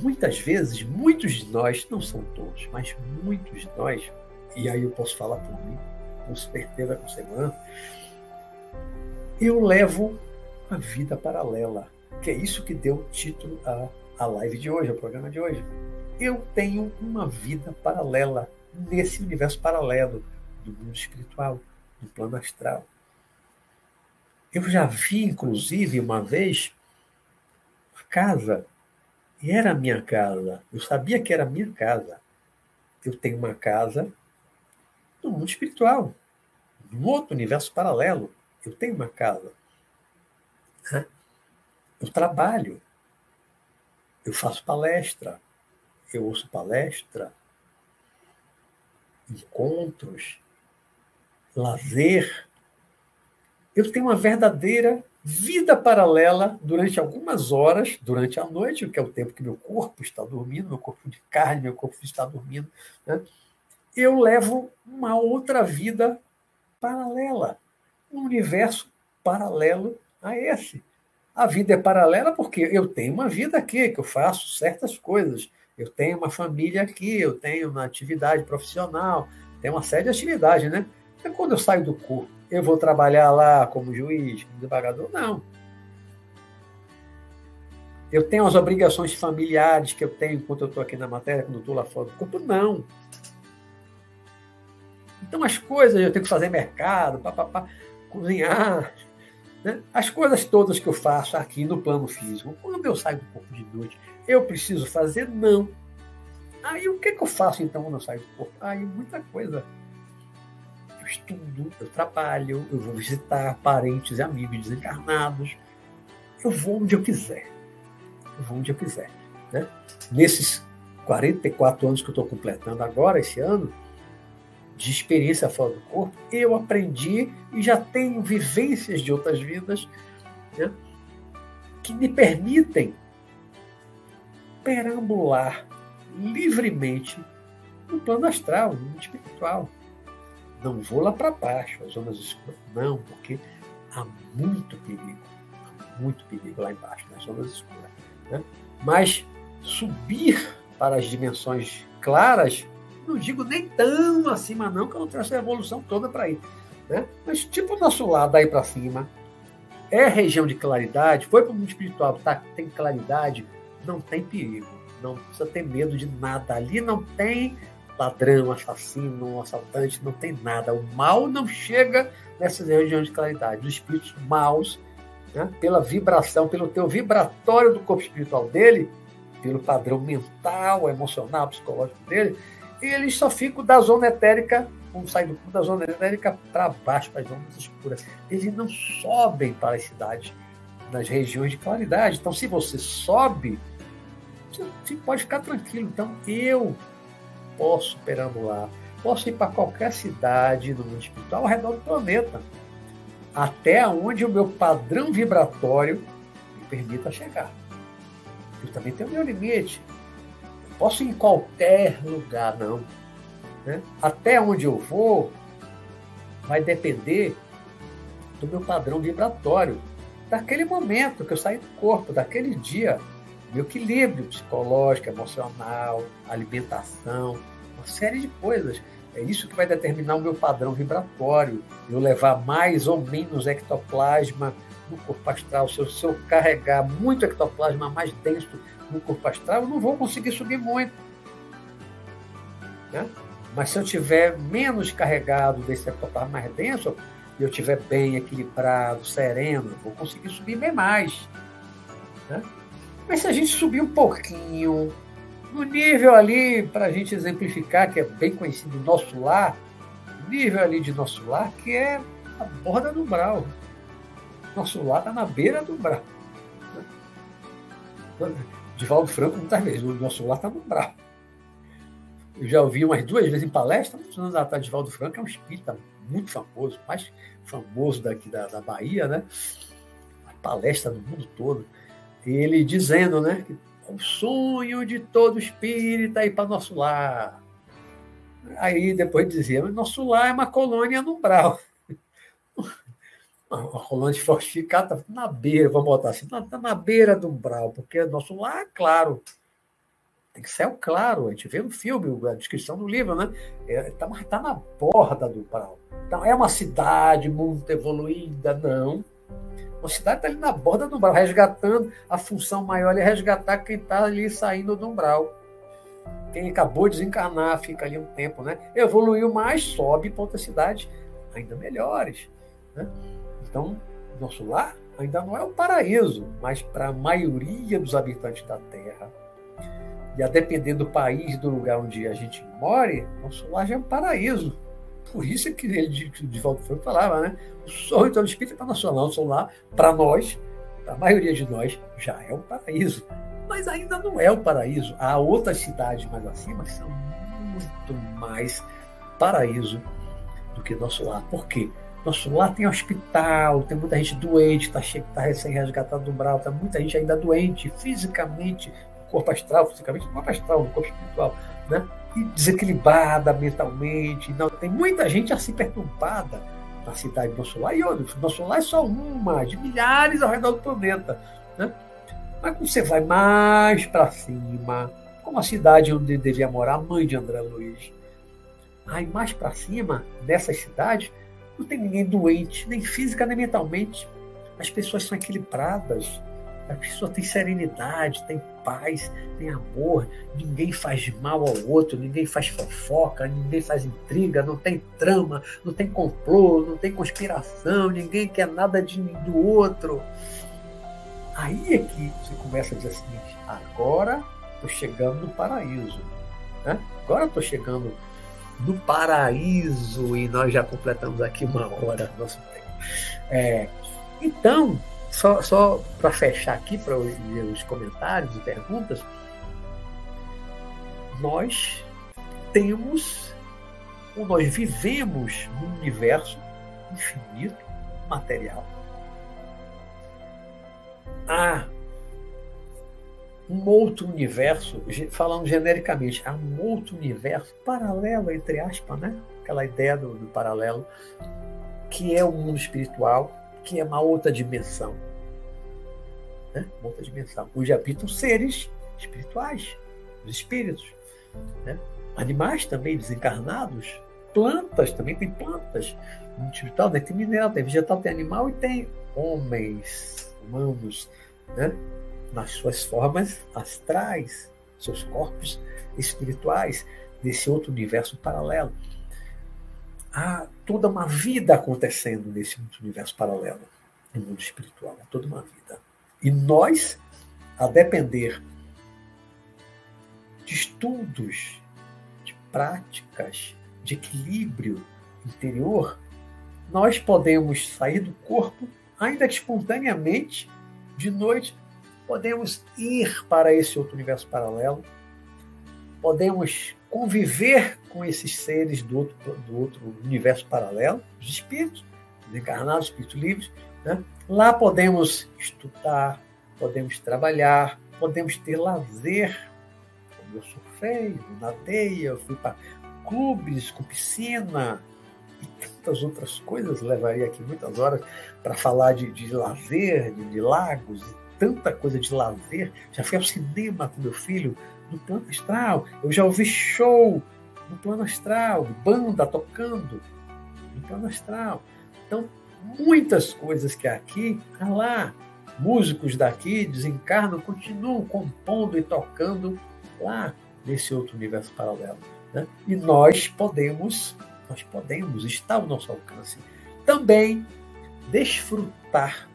Speaker 1: muitas vezes, muitos de nós, não são todos, mas muitos de nós, e aí eu posso falar por mim, com certeza, com segurança, eu levo a vida paralela que é isso que deu título à, à live de hoje, ao programa de hoje. Eu tenho uma vida paralela nesse universo paralelo do mundo espiritual, do plano astral. Eu já vi, inclusive, uma vez, a casa, e era a minha casa. Eu sabia que era a minha casa. Eu tenho uma casa no mundo espiritual, num outro universo paralelo. Eu tenho uma casa. Eu trabalho, eu faço palestra, eu ouço palestra, encontros, lazer. Eu tenho uma verdadeira vida paralela durante algumas horas, durante a noite, que é o tempo que meu corpo está dormindo, meu corpo de carne, meu corpo está dormindo. Né? Eu levo uma outra vida paralela, um universo paralelo a esse. A vida é paralela porque eu tenho uma vida aqui, que eu faço certas coisas. Eu tenho uma família aqui, eu tenho uma atividade profissional, tenho uma série de atividades, né? E quando eu saio do corpo, eu vou trabalhar lá como juiz, como desembargador? Não. Eu tenho as obrigações familiares que eu tenho enquanto eu estou aqui na matéria, quando eu estou lá fora do corpo? Não. Então, as coisas, eu tenho que fazer mercado, pá, pá, pá, cozinhar, né? As coisas todas que eu faço aqui no plano físico, quando eu saio do corpo de noite, eu preciso fazer? Não. Aí o que, que eu faço então quando eu saio do corpo? Aí muita coisa. Eu estudo, eu trabalho, eu vou visitar parentes e amigos desencarnados. Eu vou onde eu quiser. Eu vou onde eu quiser. Né? Nesses 44 anos que eu estou completando agora, esse ano, de experiência fora do corpo, eu aprendi e já tenho vivências de outras vidas né, que me permitem perambular livremente no plano astral, no espiritual. Não vou lá para baixo, as zonas escuras, não, porque há muito perigo, há muito perigo lá embaixo, nas zonas escuras. Né? Mas subir para as dimensões claras não digo nem tão acima, não, que eu não tenho essa evolução toda para ir. Né? Mas, tipo, o nosso lado aí para cima é região de claridade, foi para o mundo espiritual, tá, tem claridade, não tem perigo. Não precisa ter medo de nada. Ali não tem ladrão, assassino, assaltante, não tem nada. O mal não chega nessas regiões de claridade. Os espíritos maus, né, pela vibração, pelo teu vibratório do corpo espiritual dele, pelo padrão mental, emocional, psicológico dele, eles só ficam da zona etérica, vamos sair do da zona etérica para baixo, para as zonas escuras. Eles não sobem para as cidades, nas regiões de claridade. Então, se você sobe, você pode ficar tranquilo. Então, eu posso perambular, posso ir para qualquer cidade no mundo espiritual ao redor do planeta, até onde o meu padrão vibratório me permita chegar. Eu também tenho meu limite posso ir em qualquer lugar, não. Né? Até onde eu vou vai depender do meu padrão vibratório, daquele momento que eu saí do corpo, daquele dia, meu equilíbrio psicológico, emocional, alimentação, uma série de coisas. É isso que vai determinar o meu padrão vibratório. Eu levar mais ou menos ectoplasma no corpo astral. Se eu, se eu carregar muito ectoplasma mais denso no corpo astral, eu não vou conseguir subir muito. Né? Mas se eu tiver menos carregado desse ectoplasma mais denso, e eu estiver bem equilibrado, sereno, eu vou conseguir subir bem mais. Né? Mas se a gente subir um pouquinho, no nível ali, para a gente exemplificar, que é bem conhecido, nosso lar, nível ali de nosso lar, que é a borda do umbral. Nosso lar está na beira do umbral. Divaldo Franco muitas vezes, o nosso lar está no bravo. Eu já ouvi umas duas vezes em palestra, muitos anos atrás, Divaldo Franco é um espírita muito famoso, mais famoso daqui da, da Bahia, né? A palestra no mundo todo. Ele dizendo, né, que o sonho de todo espírita é ir para nosso lar. Aí depois dizia, nosso lar é uma colônia no umbral [LAUGHS] a colônia fortificada na beira, vamos botar assim, está tá na beira do umbral, porque nosso lar é claro. Tem céu claro, a gente vê no filme, a descrição do livro, né? Está é, tá, tá na borda do umbral. Então, é uma cidade muito evoluída, não. Uma cidade está ali na borda do umbral, resgatando, a função maior é resgatar quem está ali saindo do umbral. Quem acabou de desencarnar, fica ali um tempo, né? Evoluiu mais, sobe para outras cidades ainda melhores. Né? Então, nosso lar ainda não é o paraíso, mas para a maioria dos habitantes da Terra, e a depender do país, do lugar onde a gente more, nosso lar já é um paraíso. Por isso é que ele, de volta foi falava, né? O espírito é para nosso lar, o lar, para nós, para a maioria de nós, já é um paraíso. Mas ainda não é o paraíso. Há outras cidades mais acima que são muito mais paraíso do que nosso lar. Por quê? Nosso lar tem hospital, tem muita gente doente, está tá recém-resgatado do umbral, tem muita gente ainda doente, fisicamente, corpo astral, fisicamente, corpo astral, corpo espiritual, né? Desequilibrada mentalmente. Não, tem muita gente assim perturbada na cidade do nosso lar, e nosso lar é só uma, de milhares ao redor do planeta. Né? Mas quando você vai mais para cima, como a cidade onde devia morar a mãe de André Luiz, aí mais para cima, nessas cidades, não tem ninguém doente, nem física nem mentalmente. As pessoas são equilibradas, a pessoa tem serenidade, tem paz, tem amor, ninguém faz mal ao outro, ninguém faz fofoca, ninguém faz intriga, não tem trama, não tem complô, não tem conspiração, ninguém quer nada de, do outro. Aí é que você começa a dizer assim: agora estou chegando no paraíso. Né? Agora estou chegando no paraíso e nós já completamos aqui uma hora do nosso tempo. É, então, só, só para fechar aqui, para os comentários e perguntas, nós temos, ou nós vivemos num universo infinito, material. Há um outro universo, falando genericamente, há um outro universo paralelo, entre aspas, né? aquela ideia do, do paralelo, que é o mundo espiritual, que é uma outra dimensão. Né? Uma outra dimensão, onde habitam seres espirituais, os espíritos. Né? Animais também desencarnados, plantas, também tem plantas. No espiritual né? tem mineral, tem vegetal, tem animal e tem homens, humanos, né? nas suas formas astrais, seus corpos espirituais, nesse outro universo paralelo há toda uma vida acontecendo nesse universo paralelo, no mundo espiritual, há toda uma vida. E nós, a depender de estudos, de práticas, de equilíbrio interior, nós podemos sair do corpo, ainda que espontaneamente, de noite, podemos ir para esse outro universo paralelo, podemos conviver com esses seres do outro, do outro universo paralelo, os espíritos, os encarnados, espíritos livres. Né? Lá podemos estudar, podemos trabalhar, podemos ter lazer. Como eu surfei, nadei, eu fui para clubes com piscina e tantas outras coisas. Levaria aqui muitas horas para falar de, de lazer, de, de lagos tanta coisa de lazer. Já fui ao cinema com meu filho no plano astral. Eu já ouvi show no plano astral, banda tocando no plano astral. Então, muitas coisas que aqui, lá, músicos daqui desencarnam, continuam compondo e tocando lá nesse outro universo paralelo. Né? E nós podemos, nós podemos, está ao nosso alcance, também desfrutar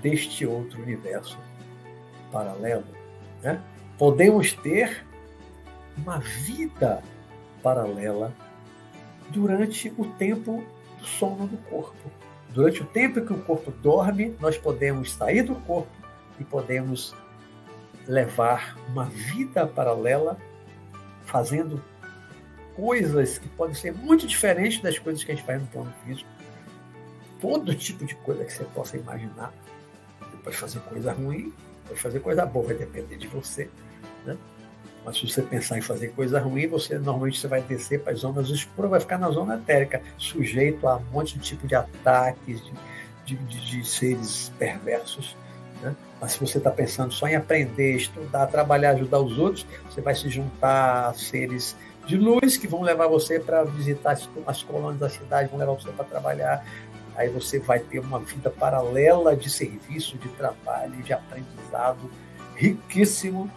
Speaker 1: deste outro universo paralelo. Né? Podemos ter uma vida paralela durante o tempo do sono do corpo. Durante o tempo que o corpo dorme, nós podemos sair do corpo e podemos levar uma vida paralela fazendo coisas que podem ser muito diferentes das coisas que a gente faz no plano físico. Todo tipo de coisa que você possa imaginar. Você pode fazer coisa ruim, pode fazer coisa boa, vai depender de você. Né? Mas se você pensar em fazer coisa ruim, você normalmente você vai descer para as zonas escuras, vai ficar na zona etérica, sujeito a um monte de tipo de ataques, de, de, de, de seres perversos. Né? Mas se você está pensando só em aprender, estudar, trabalhar, ajudar os outros, você vai se juntar a seres de luz que vão levar você para visitar as, as colônias da cidade, vão levar você para trabalhar. Aí você vai ter uma vida paralela de serviço, de trabalho, de aprendizado riquíssimo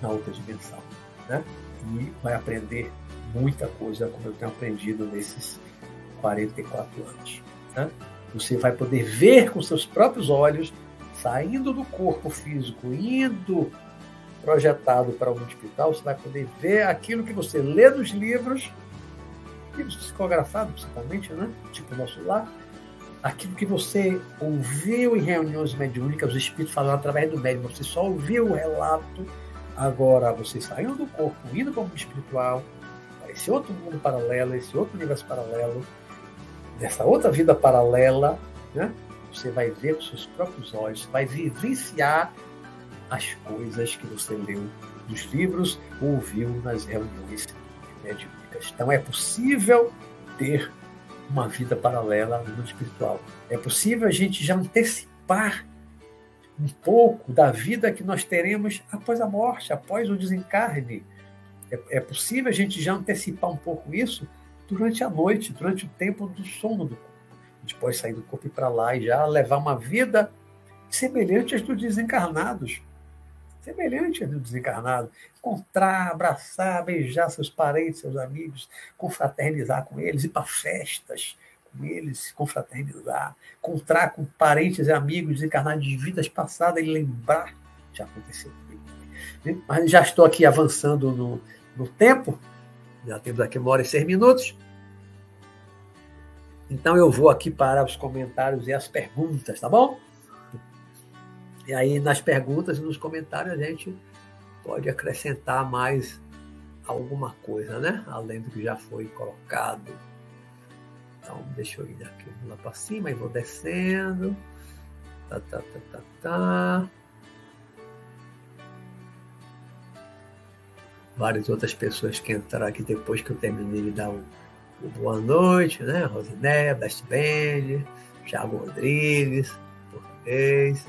Speaker 1: na outra dimensão. Né? E vai aprender muita coisa, como eu tenho aprendido nesses 44 anos. Né? Você vai poder ver com seus próprios olhos, saindo do corpo físico, indo projetado para o mundo espiritual, você vai poder ver aquilo que você lê nos livros, livros psicografados principalmente, né? tipo o nosso lar, aquilo que você ouviu em reuniões mediúnicas, os espíritos falando através do médium, você só ouviu o relato Agora, você saindo do corpo, indo para o mundo espiritual, esse outro mundo paralelo, esse outro universo paralelo, dessa outra vida paralela, né? você vai ver com seus próprios olhos, vai vivenciar as coisas que você leu nos livros ou ouviu nas reuniões mediúnicas. Então, é possível ter uma vida paralela no mundo espiritual. É possível a gente já antecipar um pouco da vida que nós teremos após a morte, após o desencarne. É, é possível a gente já antecipar um pouco isso durante a noite, durante o tempo do sono do corpo. A gente pode sair do corpo e para lá e já levar uma vida semelhante às dos desencarnados. Semelhante às dos desencarnados. Encontrar, abraçar, beijar seus parentes, seus amigos, confraternizar com eles, ir para festas com eles, confraternizar, encontrar com parentes e amigos desencarnados de vidas passadas e lembrar. Já aconteceu. Mas já estou aqui avançando no, no tempo. Já temos aqui uma hora e seis minutos. Então eu vou aqui para os comentários e as perguntas, tá bom? E aí nas perguntas e nos comentários a gente pode acrescentar mais alguma coisa, né? Além do que já foi colocado. Então, deixa eu ir aqui lá para cima e vou descendo. Tá, tá, tá, tá, tá. Várias outras pessoas que entraram aqui depois que eu terminei de dar o, o boa noite, né? Rosiné, Best Band, Thiago Rodrigues, português.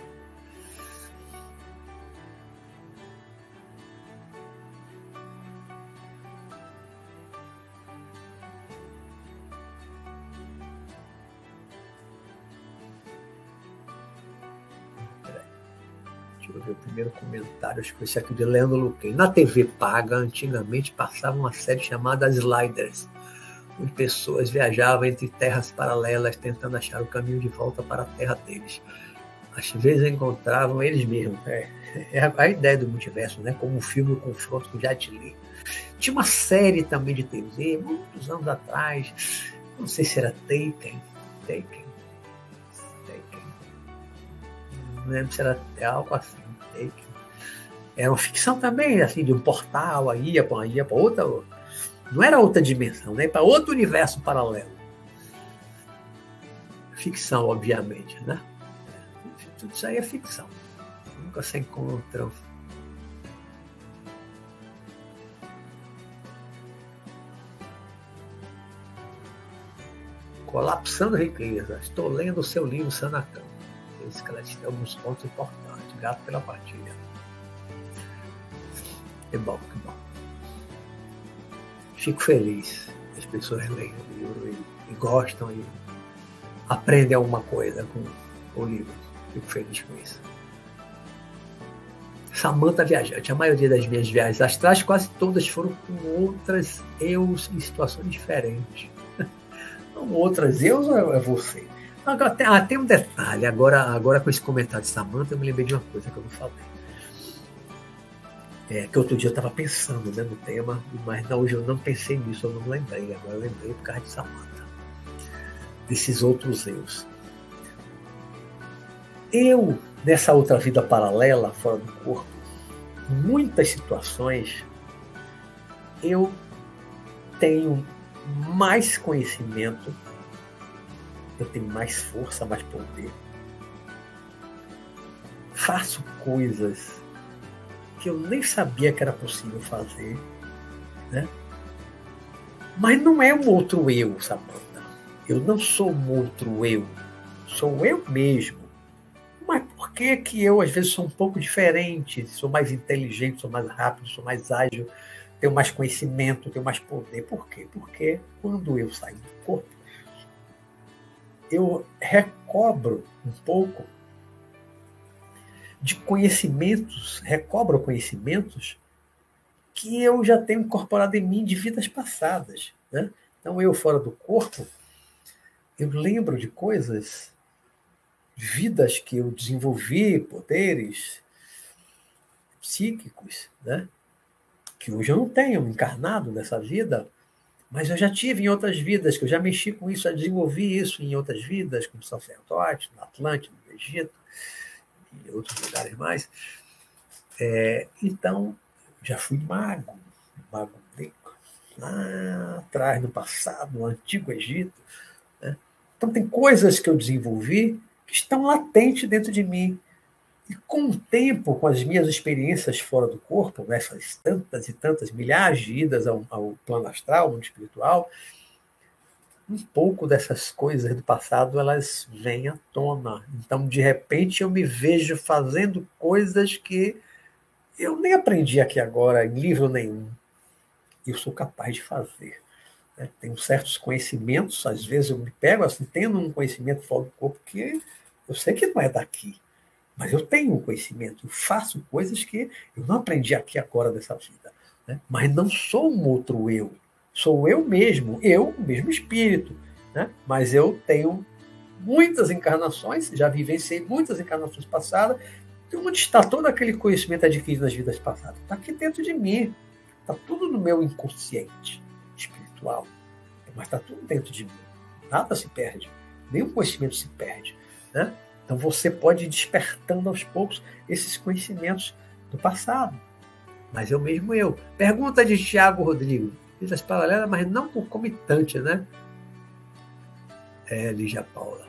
Speaker 1: Comentário, acho que foi esse aqui de Leandro Luquem. Na TV paga, antigamente passava uma série chamada Sliders, onde pessoas viajavam entre terras paralelas tentando achar o caminho de volta para a terra deles. Às vezes encontravam eles mesmos. É, é a ideia do multiverso, né? como o filme O Confronto com Jet Li. Tinha uma série também de TV, muitos anos atrás, não sei se era Taken, Taken, Taken, não lembro se era algo assim era uma ficção também, assim, de um portal, aí ia para ia outra. Não era outra dimensão, né? Para outro universo paralelo. Ficção, obviamente, né? Tudo isso aí é ficção. Nunca se encontram. Colapsando riqueza. Estou lendo o seu livro que ela tem alguns pontos importantes. Gato pela partilha. Que bom, que bom. Fico feliz. As pessoas leem o livro e, e gostam e aprendem alguma coisa com o livro. Fico feliz com isso. Samanta viajante. A maioria das minhas viagens astrais, quase todas foram com outras eus em situações diferentes. [LAUGHS] Não outras eus ou é você? Agora, tem, ah, tem um detalhe. Agora, agora com esse comentário de Samanta, eu me lembrei de uma coisa que eu não falei é, que outro dia eu estava pensando né, no tema, mas não, hoje eu não pensei nisso, eu não lembrei, agora eu lembrei por causa de Samantha, desses outros eus. Eu, nessa outra vida paralela, fora do corpo, muitas situações, eu tenho mais conhecimento, eu tenho mais força, mais poder, faço coisas que eu nem sabia que era possível fazer, né? Mas não é um outro eu, Samantha. Eu não sou um outro eu. Sou eu mesmo. Mas por que que eu, às vezes, sou um pouco diferente? Sou mais inteligente, sou mais rápido, sou mais ágil, tenho mais conhecimento, tenho mais poder. Por quê? Porque quando eu saio do corpo, eu recobro um pouco de conhecimentos, recobro conhecimentos que eu já tenho incorporado em mim de vidas passadas. Né? Então, eu fora do corpo, eu lembro de coisas, vidas que eu desenvolvi, poderes psíquicos, né? que hoje eu não tenho encarnado nessa vida, mas eu já tive em outras vidas, que eu já mexi com isso, já desenvolvi isso em outras vidas, como sacerdote, no Atlântico, no Egito e outros lugares mais. É, então, já fui mago, mago branco, lá atrás, no passado, no Antigo Egito. Né? Então, tem coisas que eu desenvolvi que estão latentes dentro de mim. E com o tempo, com as minhas experiências fora do corpo, nessas tantas e tantas milhares de idas ao, ao plano astral, mundo espiritual, um pouco dessas coisas do passado elas vêm à tona. Então, de repente, eu me vejo fazendo coisas que eu nem aprendi aqui agora em livro nenhum. Eu sou capaz de fazer. Né? Tenho certos conhecimentos, às vezes eu me pego assim, tendo um conhecimento fora do corpo que eu sei que não é daqui. Mas eu tenho um conhecimento, eu faço coisas que eu não aprendi aqui agora dessa vida. Né? Mas não sou um outro eu. Sou eu mesmo, eu, o mesmo espírito. Né? Mas eu tenho muitas encarnações, já vivenciei muitas encarnações passadas. Onde está todo aquele conhecimento adquirido nas vidas passadas? Está aqui dentro de mim. Está tudo no meu inconsciente espiritual. Mas está tudo dentro de mim. Nada se perde. Nenhum conhecimento se perde. Né? Então você pode ir despertando aos poucos esses conhecimentos do passado. Mas eu mesmo eu. Pergunta de Tiago Rodrigo vidas paralelas, mas não concomitante, né? É, Lígia Paula.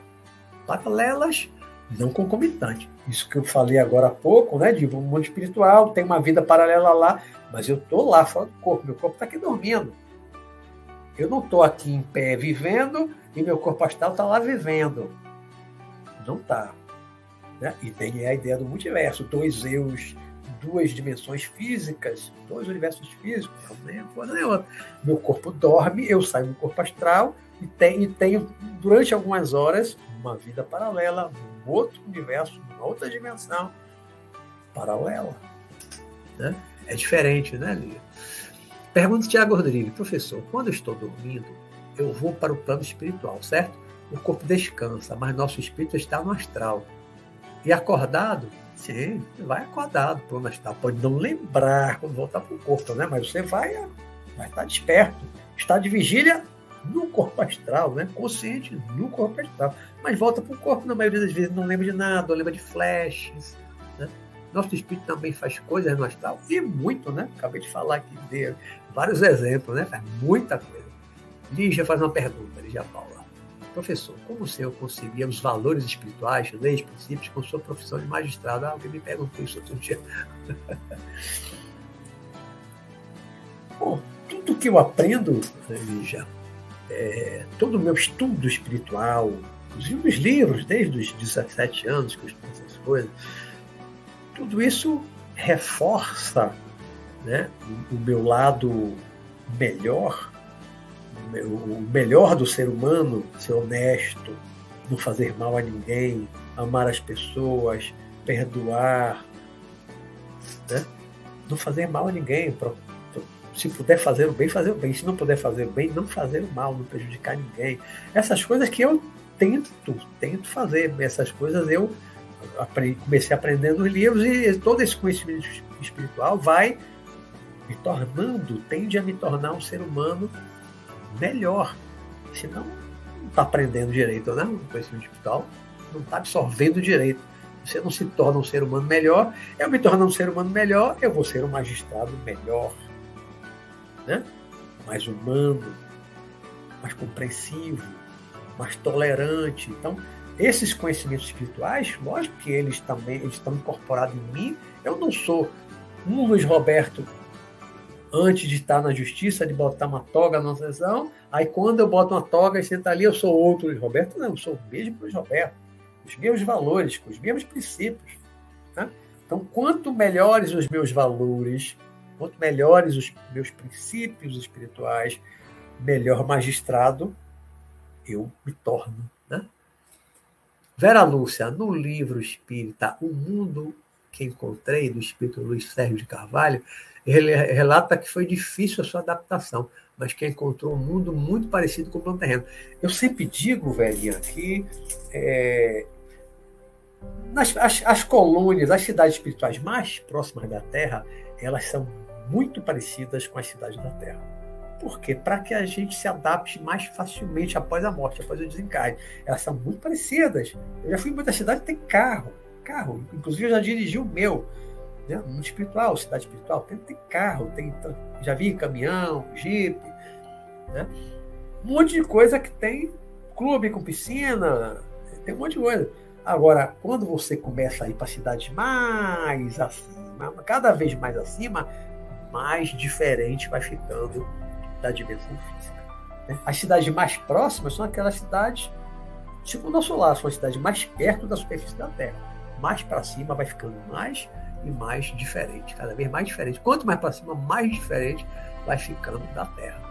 Speaker 1: Paralelas, não concomitante. Isso que eu falei agora há pouco, né? De um mundo espiritual, tem uma vida paralela lá, mas eu estou lá fora do corpo. Meu corpo está aqui dormindo. Eu não estou aqui em pé vivendo e meu corpo astral está lá vivendo. Não está. Né? E tem a ideia do multiverso, dois eus duas dimensões físicas, dois universos físicos, nem coisa nem outra. Meu corpo dorme, eu saio do corpo astral e tenho, durante algumas horas, uma vida paralela, um outro universo, uma outra dimensão paralela. Né? É diferente, né, Lia? Pergunta Tiago Rodrigues, professor, quando estou dormindo, eu vou para o plano espiritual, certo? O corpo descansa, mas nosso espírito está no astral. E acordado, Sim, vai acordado para o astral. Pode não lembrar quando voltar para o corpo, né? Mas você vai, vai estar desperto. Está de vigília no corpo astral, né? Consciente no corpo astral. Mas volta para o corpo, na maioria das vezes, não lembra de nada, não lembra de flashes. Né? Nosso espírito também faz coisas no astral, e muito, né? Acabei de falar aqui de vários exemplos, né? Faz muita coisa. Lígia faz uma pergunta, Lígia Paula. Professor, como o senhor conseguia os valores espirituais, leis, princípios, com sua profissão de magistrado? Ah, alguém me perguntou isso outro dia. [LAUGHS] Bom, tudo que eu aprendo, Lígia, é, todo o meu estudo espiritual, inclusive os livros, desde os 17 anos que eu estudo essas coisas, tudo isso reforça né, o meu lado melhor o melhor do ser humano, ser honesto, não fazer mal a ninguém, amar as pessoas, perdoar, né? não fazer mal a ninguém. Se puder fazer o bem, fazer o bem. Se não puder fazer o bem, não fazer o mal, não prejudicar ninguém. Essas coisas que eu tento, tento fazer. Essas coisas eu comecei aprendendo nos livros e todo esse conhecimento espiritual vai me tornando, tende a me tornar um ser humano melhor. Senão, não está aprendendo direito, né? O conhecimento digital não está absorvendo direito. Você não se torna um ser humano melhor. Eu me tornando um ser humano melhor, eu vou ser um magistrado melhor. Né? Mais humano, mais compreensivo, mais tolerante. Então, esses conhecimentos espirituais, lógico que eles também eles estão incorporados em mim. Eu não sou um Luiz Roberto antes de estar na justiça, de botar uma toga na sessão. Aí quando eu boto uma toga e senta ali, eu sou outro Luiz Roberto. Não, eu sou o mesmo Luiz Roberto. Os mesmos valores, com os mesmos princípios. Né? Então, quanto melhores os meus valores, quanto melhores os meus princípios espirituais, melhor magistrado eu me torno. Né? Vera Lúcia, no livro Espírita O Mundo que Encontrei, do Espírito Luiz Sérgio de Carvalho, ele relata que foi difícil a sua adaptação, mas que encontrou um mundo muito parecido com o plano terreno. Eu sempre digo, velhinha, que é, as, as colônias, as cidades espirituais mais próximas da Terra, elas são muito parecidas com as cidades da Terra. Por quê? Para que a gente se adapte mais facilmente após a morte, após o desencarne. Elas são muito parecidas. Eu já fui em muitas cidades que tem carro. Carro. Inclusive, eu já dirigi o meu né? mundo espiritual, cidade espiritual, tem, carro, tem, já vi caminhão, jipe, né? um monte de coisa que tem clube com piscina, tem um monte de coisa. Agora, quando você começa a ir para cidades mais acima, cada vez mais acima, mais diferente vai ficando da dimensão física. Né? As cidades mais próximas são aquelas cidades, tipo o nosso lar, são as cidades mais perto da superfície da Terra. Mais para cima vai ficando mais e mais diferente, cada vez mais diferente. Quanto mais para cima, mais diferente vai ficando da Terra.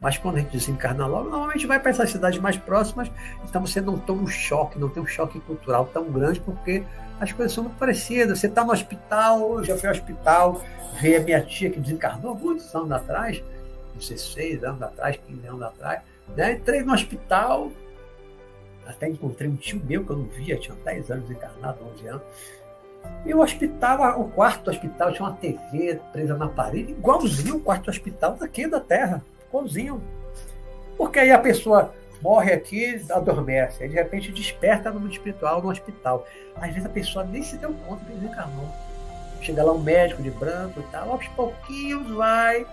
Speaker 1: Mas quando a gente desencarna logo, normalmente vai para essas cidades mais próximas, então você não toma um choque, não tem um choque cultural tão grande, porque as coisas são muito parecidas. Você está no hospital, eu já fui ao hospital, ver a minha tia que desencarnou muitos anos atrás, não sei, seis anos atrás, 15 anos atrás. Né? Entrei no hospital, até encontrei um tio meu que eu não via, tinha 10 anos desencarnado, 11 anos. E o hospital, o quarto do hospital tinha uma TV presa na parede, igualzinho o quarto do hospital daqui da Terra, igualzinho. Porque aí a pessoa morre aqui, adormece, aí de repente desperta no mundo espiritual, no hospital. Às vezes a pessoa nem se deu conta que desencarnou. Chega lá um médico de branco e tal, aos pouquinhos vai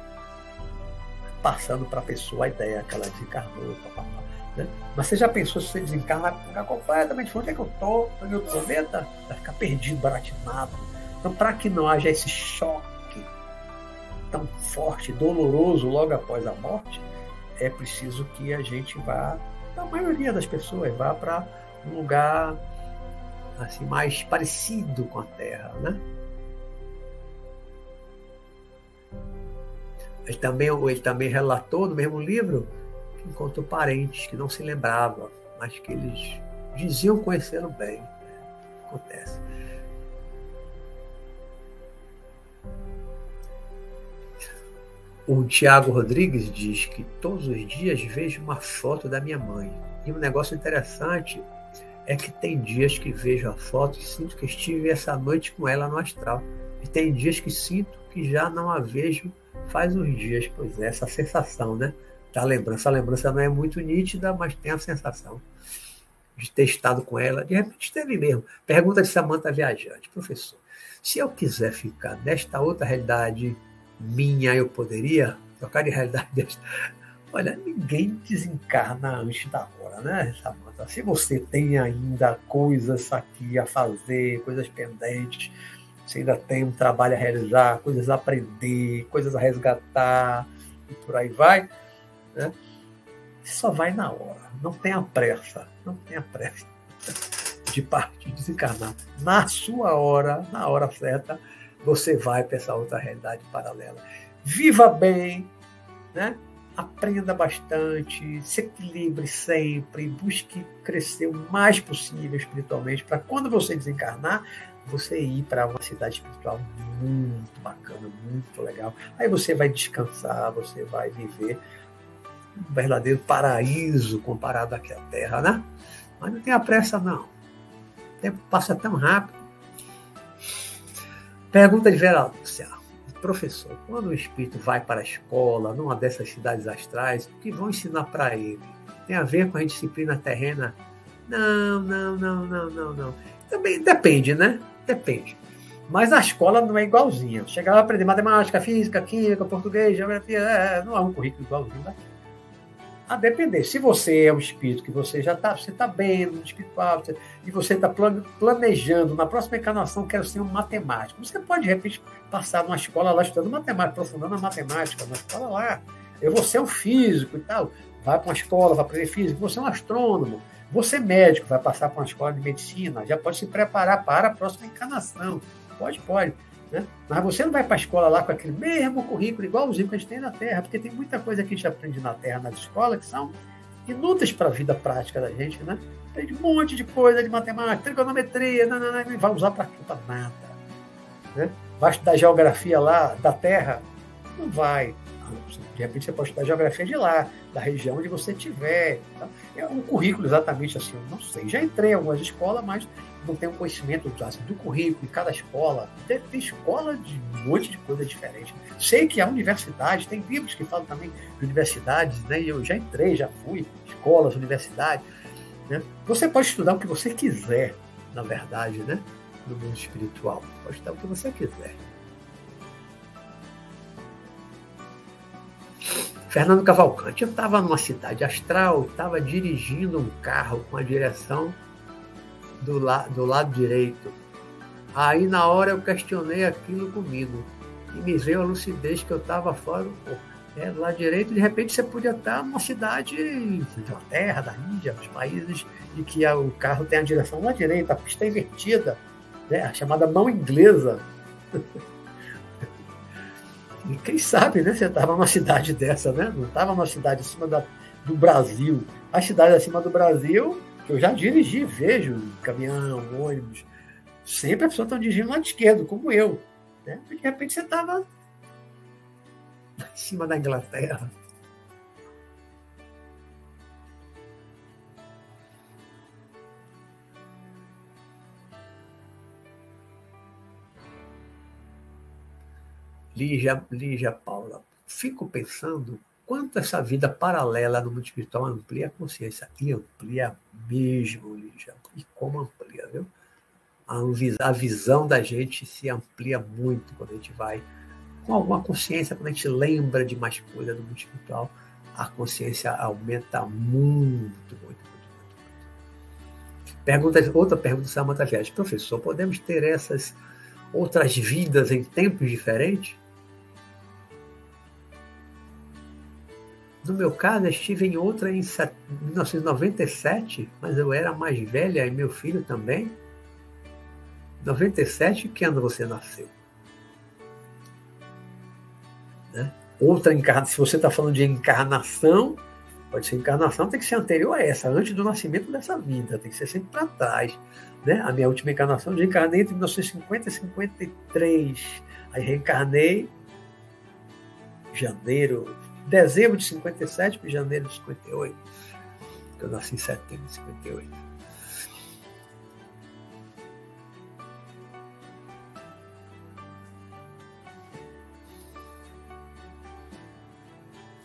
Speaker 1: passando para a pessoa a ideia que ela desencarnou. Papapá, né? Mas você já pensou se você desencarna, vai ficar completamente onde é que eu estou? Onde eu estou? Vai ficar perdido, baratinado. Então, para que não haja esse choque tão forte, doloroso logo após a morte, é preciso que a gente vá, a maioria das pessoas, vá para um lugar assim mais parecido com a Terra, né? Ele também, ele também relatou no mesmo livro encontrou parentes que não se lembravam, mas que eles diziam conhecê-lo bem. Acontece. O Tiago Rodrigues diz que todos os dias vejo uma foto da minha mãe. E um negócio interessante é que tem dias que vejo a foto e sinto que estive essa noite com ela no astral. E tem dias que sinto que já não a vejo faz uns dias, pois é, essa sensação, né? Da lembrança. A lembrança não é muito nítida, mas tem a sensação de ter estado com ela. De repente esteve mesmo. Pergunta de Samanta Viajante. Professor, se eu quiser ficar nesta outra realidade minha, eu poderia trocar de realidade desta? Olha, ninguém desencarna antes da hora, né, Samanta? Se você tem ainda coisas aqui a fazer, coisas pendentes, você ainda tem um trabalho a realizar, coisas a aprender, coisas a resgatar e por aí vai. Né? Só vai na hora. Não tenha pressa. Não tenha pressa [LAUGHS] de partir, desencarnar. Na sua hora, na hora certa, você vai para essa outra realidade paralela. Viva bem, né? aprenda bastante, se equilibre sempre, busque crescer o mais possível espiritualmente, para quando você desencarnar, você ir para uma cidade espiritual muito bacana, muito legal. Aí você vai descansar, você vai viver um verdadeiro paraíso comparado aqui à Terra, né? Mas não tenha pressa, não. O tempo passa tão rápido. Pergunta de Vera Lúcia. Professor, quando o espírito vai para a escola, numa dessas cidades astrais, o que vão ensinar para ele? Tem a ver com a disciplina terrena? Não, não, não, não, não, não. Também depende, né? Depende. Mas a escola não é igualzinha. Chegar lá aprender matemática, física, química, português, geografia, é, não é um currículo igualzinho daqui. A depender. Se você é um espírito que você já está, você está bem no espiritual, e você está planejando, na próxima encarnação, quero ser um matemático. Você pode, de repente, passar numa escola lá estudando matemática, aprofundando a matemática, na escola lá. Eu vou ser um físico e tal. Vai para uma escola, vai aprender física, você é um astrônomo. Você é médico, vai passar por uma escola de medicina, já pode se preparar para a próxima encarnação. Pode, pode. Né? Mas você não vai para a escola lá com aquele mesmo currículo, igualzinho que a gente tem na Terra, porque tem muita coisa que a gente aprende na Terra, na escola, que são inúteis para a vida prática da gente, né? Tem um monte de coisa de matemática, trigonometria, não, não, não, não vai usar para nada. Né? Vai estudar geografia lá da Terra? Não vai. De repente você pode estudar geografia de lá, da região onde você estiver. Tá? É um currículo exatamente assim, eu não sei. Já entrei em algumas escolas, mas não tenho conhecimento assim, do currículo de cada escola. Tem, tem, escola de um monte de coisa diferente. Sei que há universidade, tem livros que falam também de universidades, né? eu já entrei, já fui, escolas, universidades. Né? Você pode estudar o que você quiser, na verdade, né? no mundo espiritual. Pode estudar o que você quiser. Fernando Cavalcante. Eu estava numa cidade astral, estava dirigindo um carro com a direção do, la do lado direito. Aí na hora eu questionei aquilo comigo e me veio a lucidez que eu estava fora do corpo. é, do lado direito, de repente você podia estar numa cidade da Inglaterra, da Índia, dos países em que o carro tem a direção lá direita, a pista é invertida, né? a chamada mão inglesa. [LAUGHS] E quem sabe, né? Você estava numa cidade dessa, né? Não estava numa cidade acima da, do Brasil. A cidade acima do Brasil, que eu já dirigi, vejo caminhão, ônibus, sempre a pessoa está dirigindo lado esquerdo, como eu. Né? De repente você estava em cima da Inglaterra. Lígia, Lígia Paula, fico pensando quanto essa vida paralela no mundo espiritual amplia a consciência. E amplia mesmo, Lígia. E como amplia, viu? A visão da gente se amplia muito quando a gente vai com alguma consciência, quando a gente lembra de mais coisas do mundo espiritual, a consciência aumenta muito, muito, muito. muito. Pergunta, outra pergunta do Samanta Viagem. Professor, podemos ter essas outras vidas em tempos diferentes? No meu caso, eu estive em outra em 1997, mas eu era mais velha e meu filho também. 97, que ano você nasceu? Né? Outra encarnação, se você está falando de encarnação, pode ser encarnação, tem que ser anterior a essa, antes do nascimento dessa vida, tem que ser sempre para trás. Né? A minha última encarnação, eu reencarnei entre 1950 e 53. Aí reencarnei janeiro, dezembro de 57 para janeiro de 58. Que eu nasci em setembro de 58.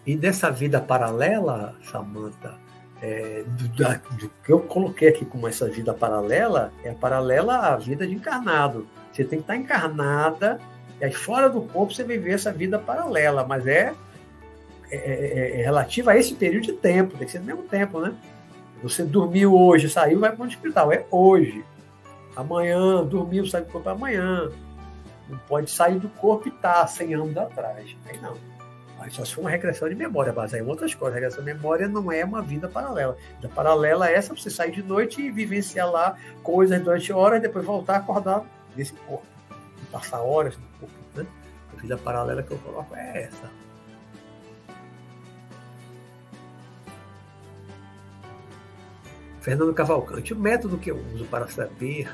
Speaker 1: E dessa vida paralela, Samantha, é, do, do, que eu coloquei aqui como essa vida paralela, é paralela à vida de encarnado. Você tem que estar encarnada, e aí fora do corpo você viver essa vida paralela, mas é, é, é, é relativa a esse período de tempo, tem que ser no mesmo tempo, né? Você dormiu hoje, saiu, vai para o hospital, é hoje. Amanhã, dormiu, saiu do corpo amanhã. Não pode sair do corpo e estar tá 100 anos atrás. Aí não. Mas só se for uma regressão de memória, baseada em outras coisas. A regressão de memória não é uma vida paralela. A vida paralela é essa, você sair de noite e vivenciar lá coisas durante horas, e depois voltar a acordar nesse corpo. E passar horas no corpo. Né? A vida paralela que eu coloco é essa. Fernando Cavalcante, o método que eu uso para saber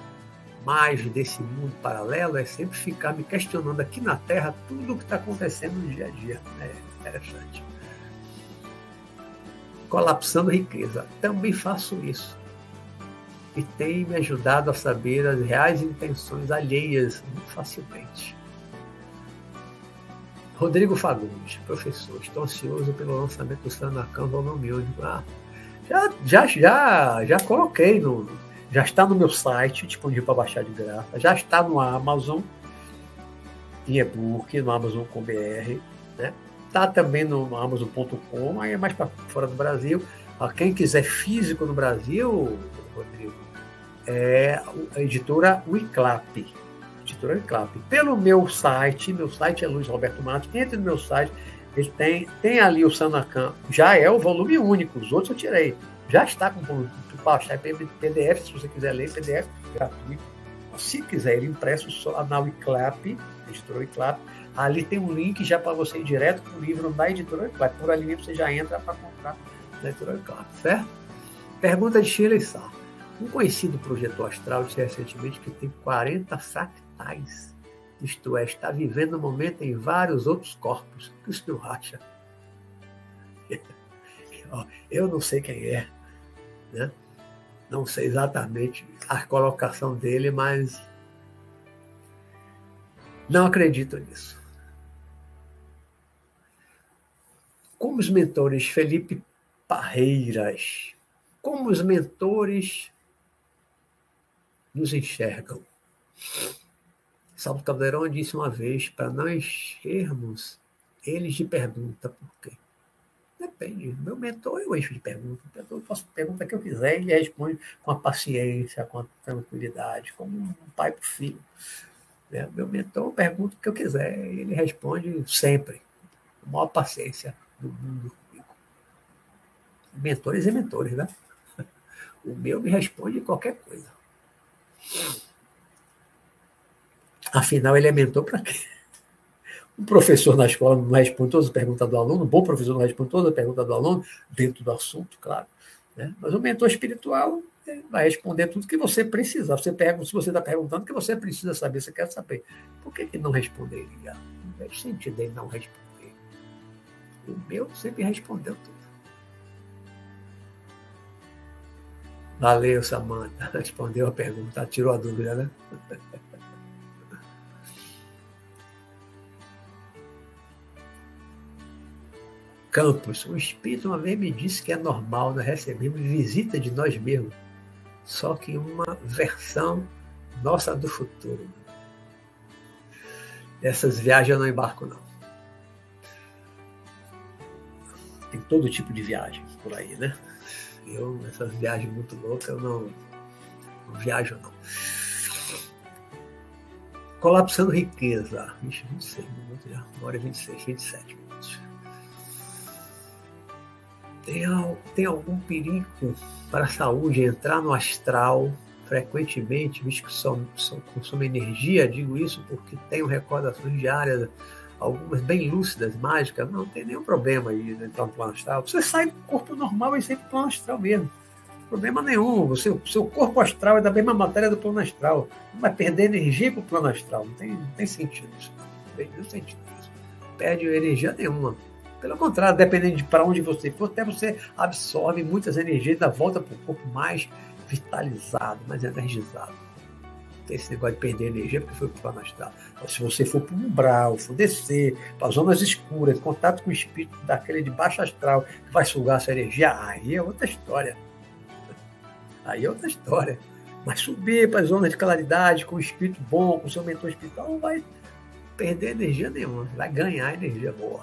Speaker 1: mais desse mundo paralelo é sempre ficar me questionando aqui na Terra tudo o que está acontecendo no dia a dia. É interessante. Colapsando riqueza. Também faço isso. E tem me ajudado a saber as reais intenções alheias muito facilmente. Rodrigo Fagundes, professor, estou ansioso pelo lançamento do Sanacan Volume Único. Ah, já, já, já, já coloquei no, já está no meu site, disponível para baixar de graça, já está no Amazon, em e-book, no Amazon com BR, né? Está também no Amazon.com, aí é mais para fora do Brasil. Quem quiser físico no Brasil, Rodrigo, é a editora Wiclap. Editora Wiclap. Pelo meu site, meu site é Luiz Roberto Matos, entre no meu site, ele tem, tem ali o Sanacan, já é o volume único, os outros eu tirei. Já está com baixar PDF, se você quiser ler, PDF gratuito. Se quiser ele impresso só na Wiclap, editora Wiclap, ali tem um link já para você ir direto para o livro da editora Wiclap. Por ali você já entra para comprar na editora Wiclap, certo? Pergunta de Sheila Sá. Um conhecido projeto astral disse recentemente que tem 40 fractais. Isto é, está vivendo um momento em vários outros corpos. O que o senhor acha? [LAUGHS] Eu não sei quem é, né? Não sei exatamente a colocação dele, mas não acredito nisso. Como os mentores Felipe Parreiras, como os mentores nos enxergam. Salvo Caldeirão disse uma vez, para não enchermos, eles de pergunta por quê. Depende. Meu mentor eu encho de perguntas. Eu faço pergunta que eu quiser e ele responde com a paciência, com a tranquilidade, como um pai para o filho. Né? Meu mentor pergunta o que eu quiser e ele responde sempre. maior paciência do mundo comigo. Mentores e mentores, né? [LAUGHS] O meu me responde qualquer coisa. Afinal, ele é mentor para quê? Um professor na escola não responde todas as perguntas do aluno, um bom professor não responde todas as perguntas do aluno, dentro do assunto, claro. Né? Mas o mentor espiritual vai responder tudo que você precisa. Você pergunta, se você está perguntando, o que você precisa saber, você quer saber. Por que, que não responderia? Não faz sentido ele não responder. O meu sempre respondeu tudo. Valeu, Samanta. [LAUGHS] Respondeu a pergunta, tirou a dúvida, né? [LAUGHS] Campos, o Espírito uma vez me disse que é normal nós recebemos visita de nós mesmos, só que uma versão nossa do futuro. Essas viagens eu não embarco, não. Tem todo tipo de viagem por aí, né? Eu, essas viagens muito loucas, eu não, não viajo, não. Colapsando riqueza. Ixi, 26 minutos já. Uma hora e 26, 27 minutos. Tem, tem algum perigo para a saúde entrar no astral frequentemente, visto que só, só consome energia? Digo isso porque tenho recordações diárias, algumas bem lúcidas, mágicas. Não tem nenhum problema aí entrar no plano astral. Você sai do corpo normal e sempre plano astral mesmo. Problema nenhum. O seu, seu corpo astral é da mesma matéria do plano astral. Não vai perder energia para o plano astral. Não tem, não tem sentido isso. Não tem nenhum sentido isso. Perde energia nenhuma. Pelo contrário, dependendo de para onde você for, até você absorve muitas energias dá volta para o corpo mais vitalizado, mais energizado. Tem esse negócio de perder energia porque foi para o plano astral. se você for para o umbral, for descer para zonas escuras, contato com o espírito daquele de baixo astral, que vai sugar a sua energia, aí é outra história. Aí é outra história. Mas subir para as zonas de claridade, com o espírito bom, com o seu mentor espiritual, não vai perder energia nenhuma, vai ganhar energia boa.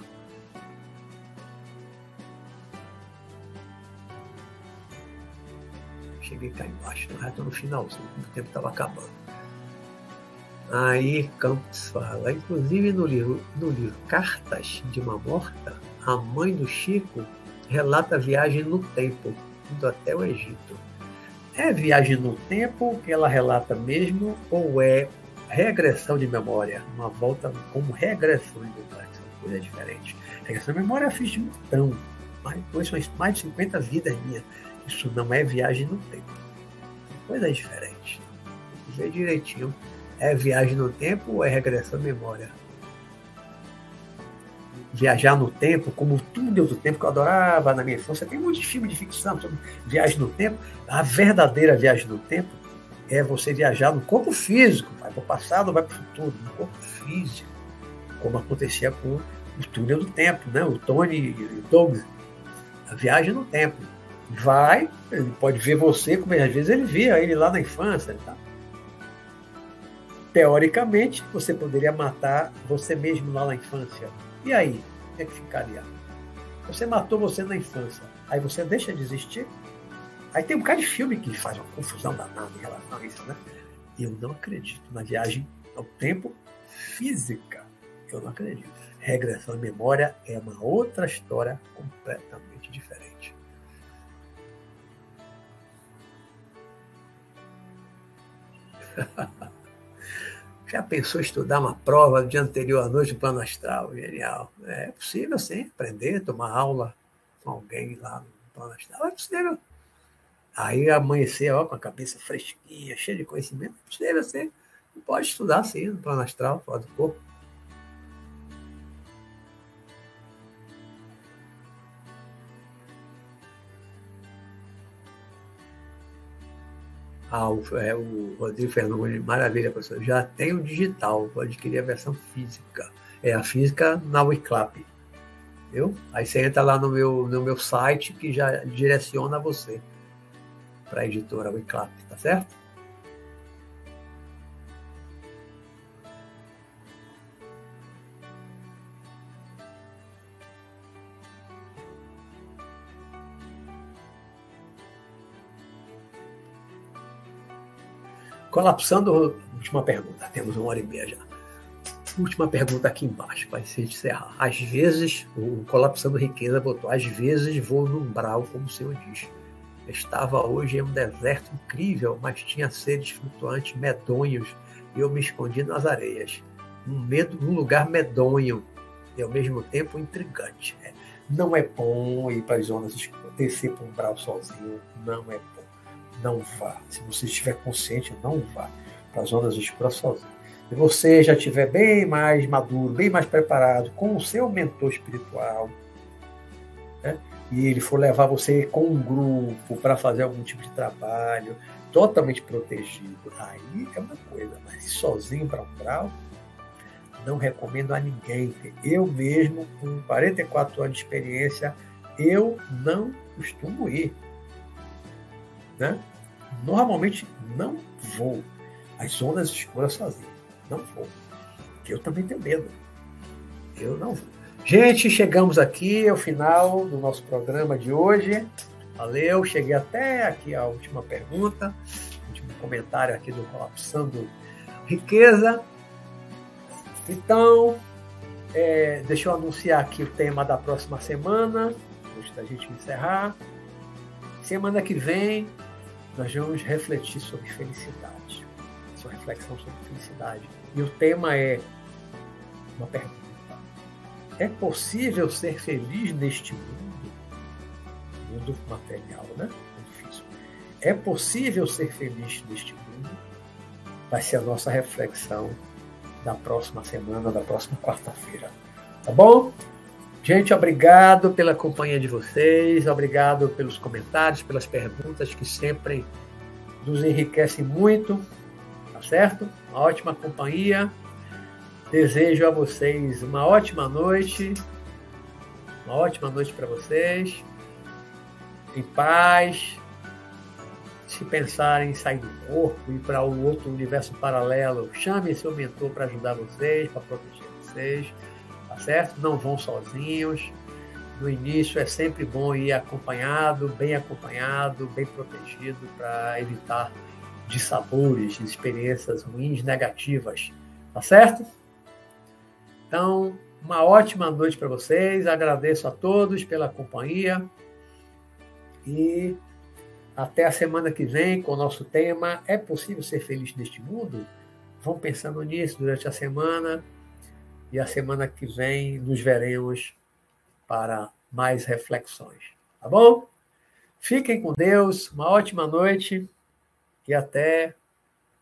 Speaker 1: Cheguei cá embaixo, já estou no finalzinho, o tempo estava acabando. Aí Campos fala, inclusive no livro, no livro Cartas de uma Morta, a mãe do Chico relata a viagem no tempo, indo até o Egito. É viagem no tempo que ela relata mesmo ou é regressão de memória? Uma volta como regressão de memória, são coisas diferentes. Regressão de memória eu fiz de montão, mais, mais de 50 vidas minhas. Isso não é viagem no tempo. Coisa diferente. Ver direitinho. É viagem no tempo ou é regressão à memória? Viajar no tempo, como o túnel do tempo que eu adorava na minha infância. Tem muitos filmes de ficção sobre viagem no tempo. A verdadeira viagem no tempo é você viajar no corpo físico, vai para o passado, vai para o futuro, no corpo físico, como acontecia com o túnel do tempo, né? o Tony e o Doug. A viagem no tempo vai, ele pode ver você, como às vezes ele via ele lá na infância. Tá? Teoricamente, você poderia matar você mesmo lá na infância. E aí? O que, é que ficaria? Você matou você na infância, aí você deixa de existir? Aí tem um cara de filme que faz uma confusão danada em relação a isso, né? Eu não acredito na viagem ao tempo física. Eu não acredito. Regressão à memória é uma outra história completamente diferente. [LAUGHS] Já pensou estudar uma prova do dia anterior à noite no plano astral? Genial. É possível, sim, aprender, tomar aula com alguém lá no plano astral. É possível. Aí amanhecer ó, com a cabeça fresquinha, cheia de conhecimento. É possível, sim. Pode estudar, sim, no plano astral, fora do corpo. Ah, o, é, o Rodrigo Fernandes, maravilha, professor. Já tem o digital, vou adquirir a versão física. É a física na Wiclap. Viu? Aí você entra lá no meu, no meu site que já direciona você para a editora Wiclap, tá certo? Colapsando, última pergunta, temos uma hora e meia já. Última pergunta aqui embaixo, para se encerrar. Às vezes, o Colapsando Riqueza botou, às vezes vou no umbral, como o Senhor diz. Estava hoje em um deserto incrível, mas tinha seres flutuantes medonhos e eu me escondi nas areias. Um, medo, um lugar medonho e ao mesmo tempo intrigante. Né? Não é bom ir para as zonas descer para um umbral sozinho, não é bom. Não vá. Se você estiver consciente, não vá para as zonas escuras sozinho e você já estiver bem mais maduro, bem mais preparado com o seu mentor espiritual, né? e ele for levar você com um grupo para fazer algum tipo de trabalho, totalmente protegido, aí é uma coisa, mas sozinho para um grau, não recomendo a ninguém. Eu mesmo, com 44 anos de experiência, eu não costumo ir. Né? Normalmente não vou às zonas escuras sozinho. Não vou. Eu também tenho medo. Eu não vou. Gente, chegamos aqui ao final do nosso programa de hoje. Valeu, cheguei até aqui a última pergunta, último comentário aqui do Colapsando Riqueza. Então, é, deixa eu anunciar aqui o tema da próxima semana, antes da gente encerrar. Semana que vem, nós vamos refletir sobre felicidade, sua reflexão sobre felicidade. E o tema é uma pergunta: É possível ser feliz neste mundo? Mundo material, né? Mundo físico. É possível ser feliz neste mundo? Vai ser a nossa reflexão da próxima semana, da próxima quarta-feira. Tá bom? Gente, obrigado pela companhia de vocês, obrigado pelos comentários, pelas perguntas que sempre nos enriquecem muito tá certo? Uma ótima companhia. Desejo a vocês uma ótima noite. Uma ótima noite para vocês. Em paz. Se pensarem em sair do corpo e para um outro universo paralelo, chame seu mentor para ajudar vocês, para proteger vocês, certo? Não vão sozinhos. No início é sempre bom ir acompanhado, bem acompanhado, bem protegido para evitar de sabores, de experiências ruins, negativas. Tá certo? Então, uma ótima noite para vocês. Agradeço a todos pela companhia. E até a semana que vem com o nosso tema: É possível ser feliz neste mundo? Vão pensando nisso durante a semana. E a semana que vem nos veremos para mais reflexões. Tá bom? Fiquem com Deus. Uma ótima noite e até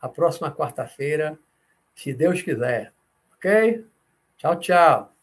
Speaker 1: a próxima quarta-feira, se Deus quiser. Ok? Tchau, tchau.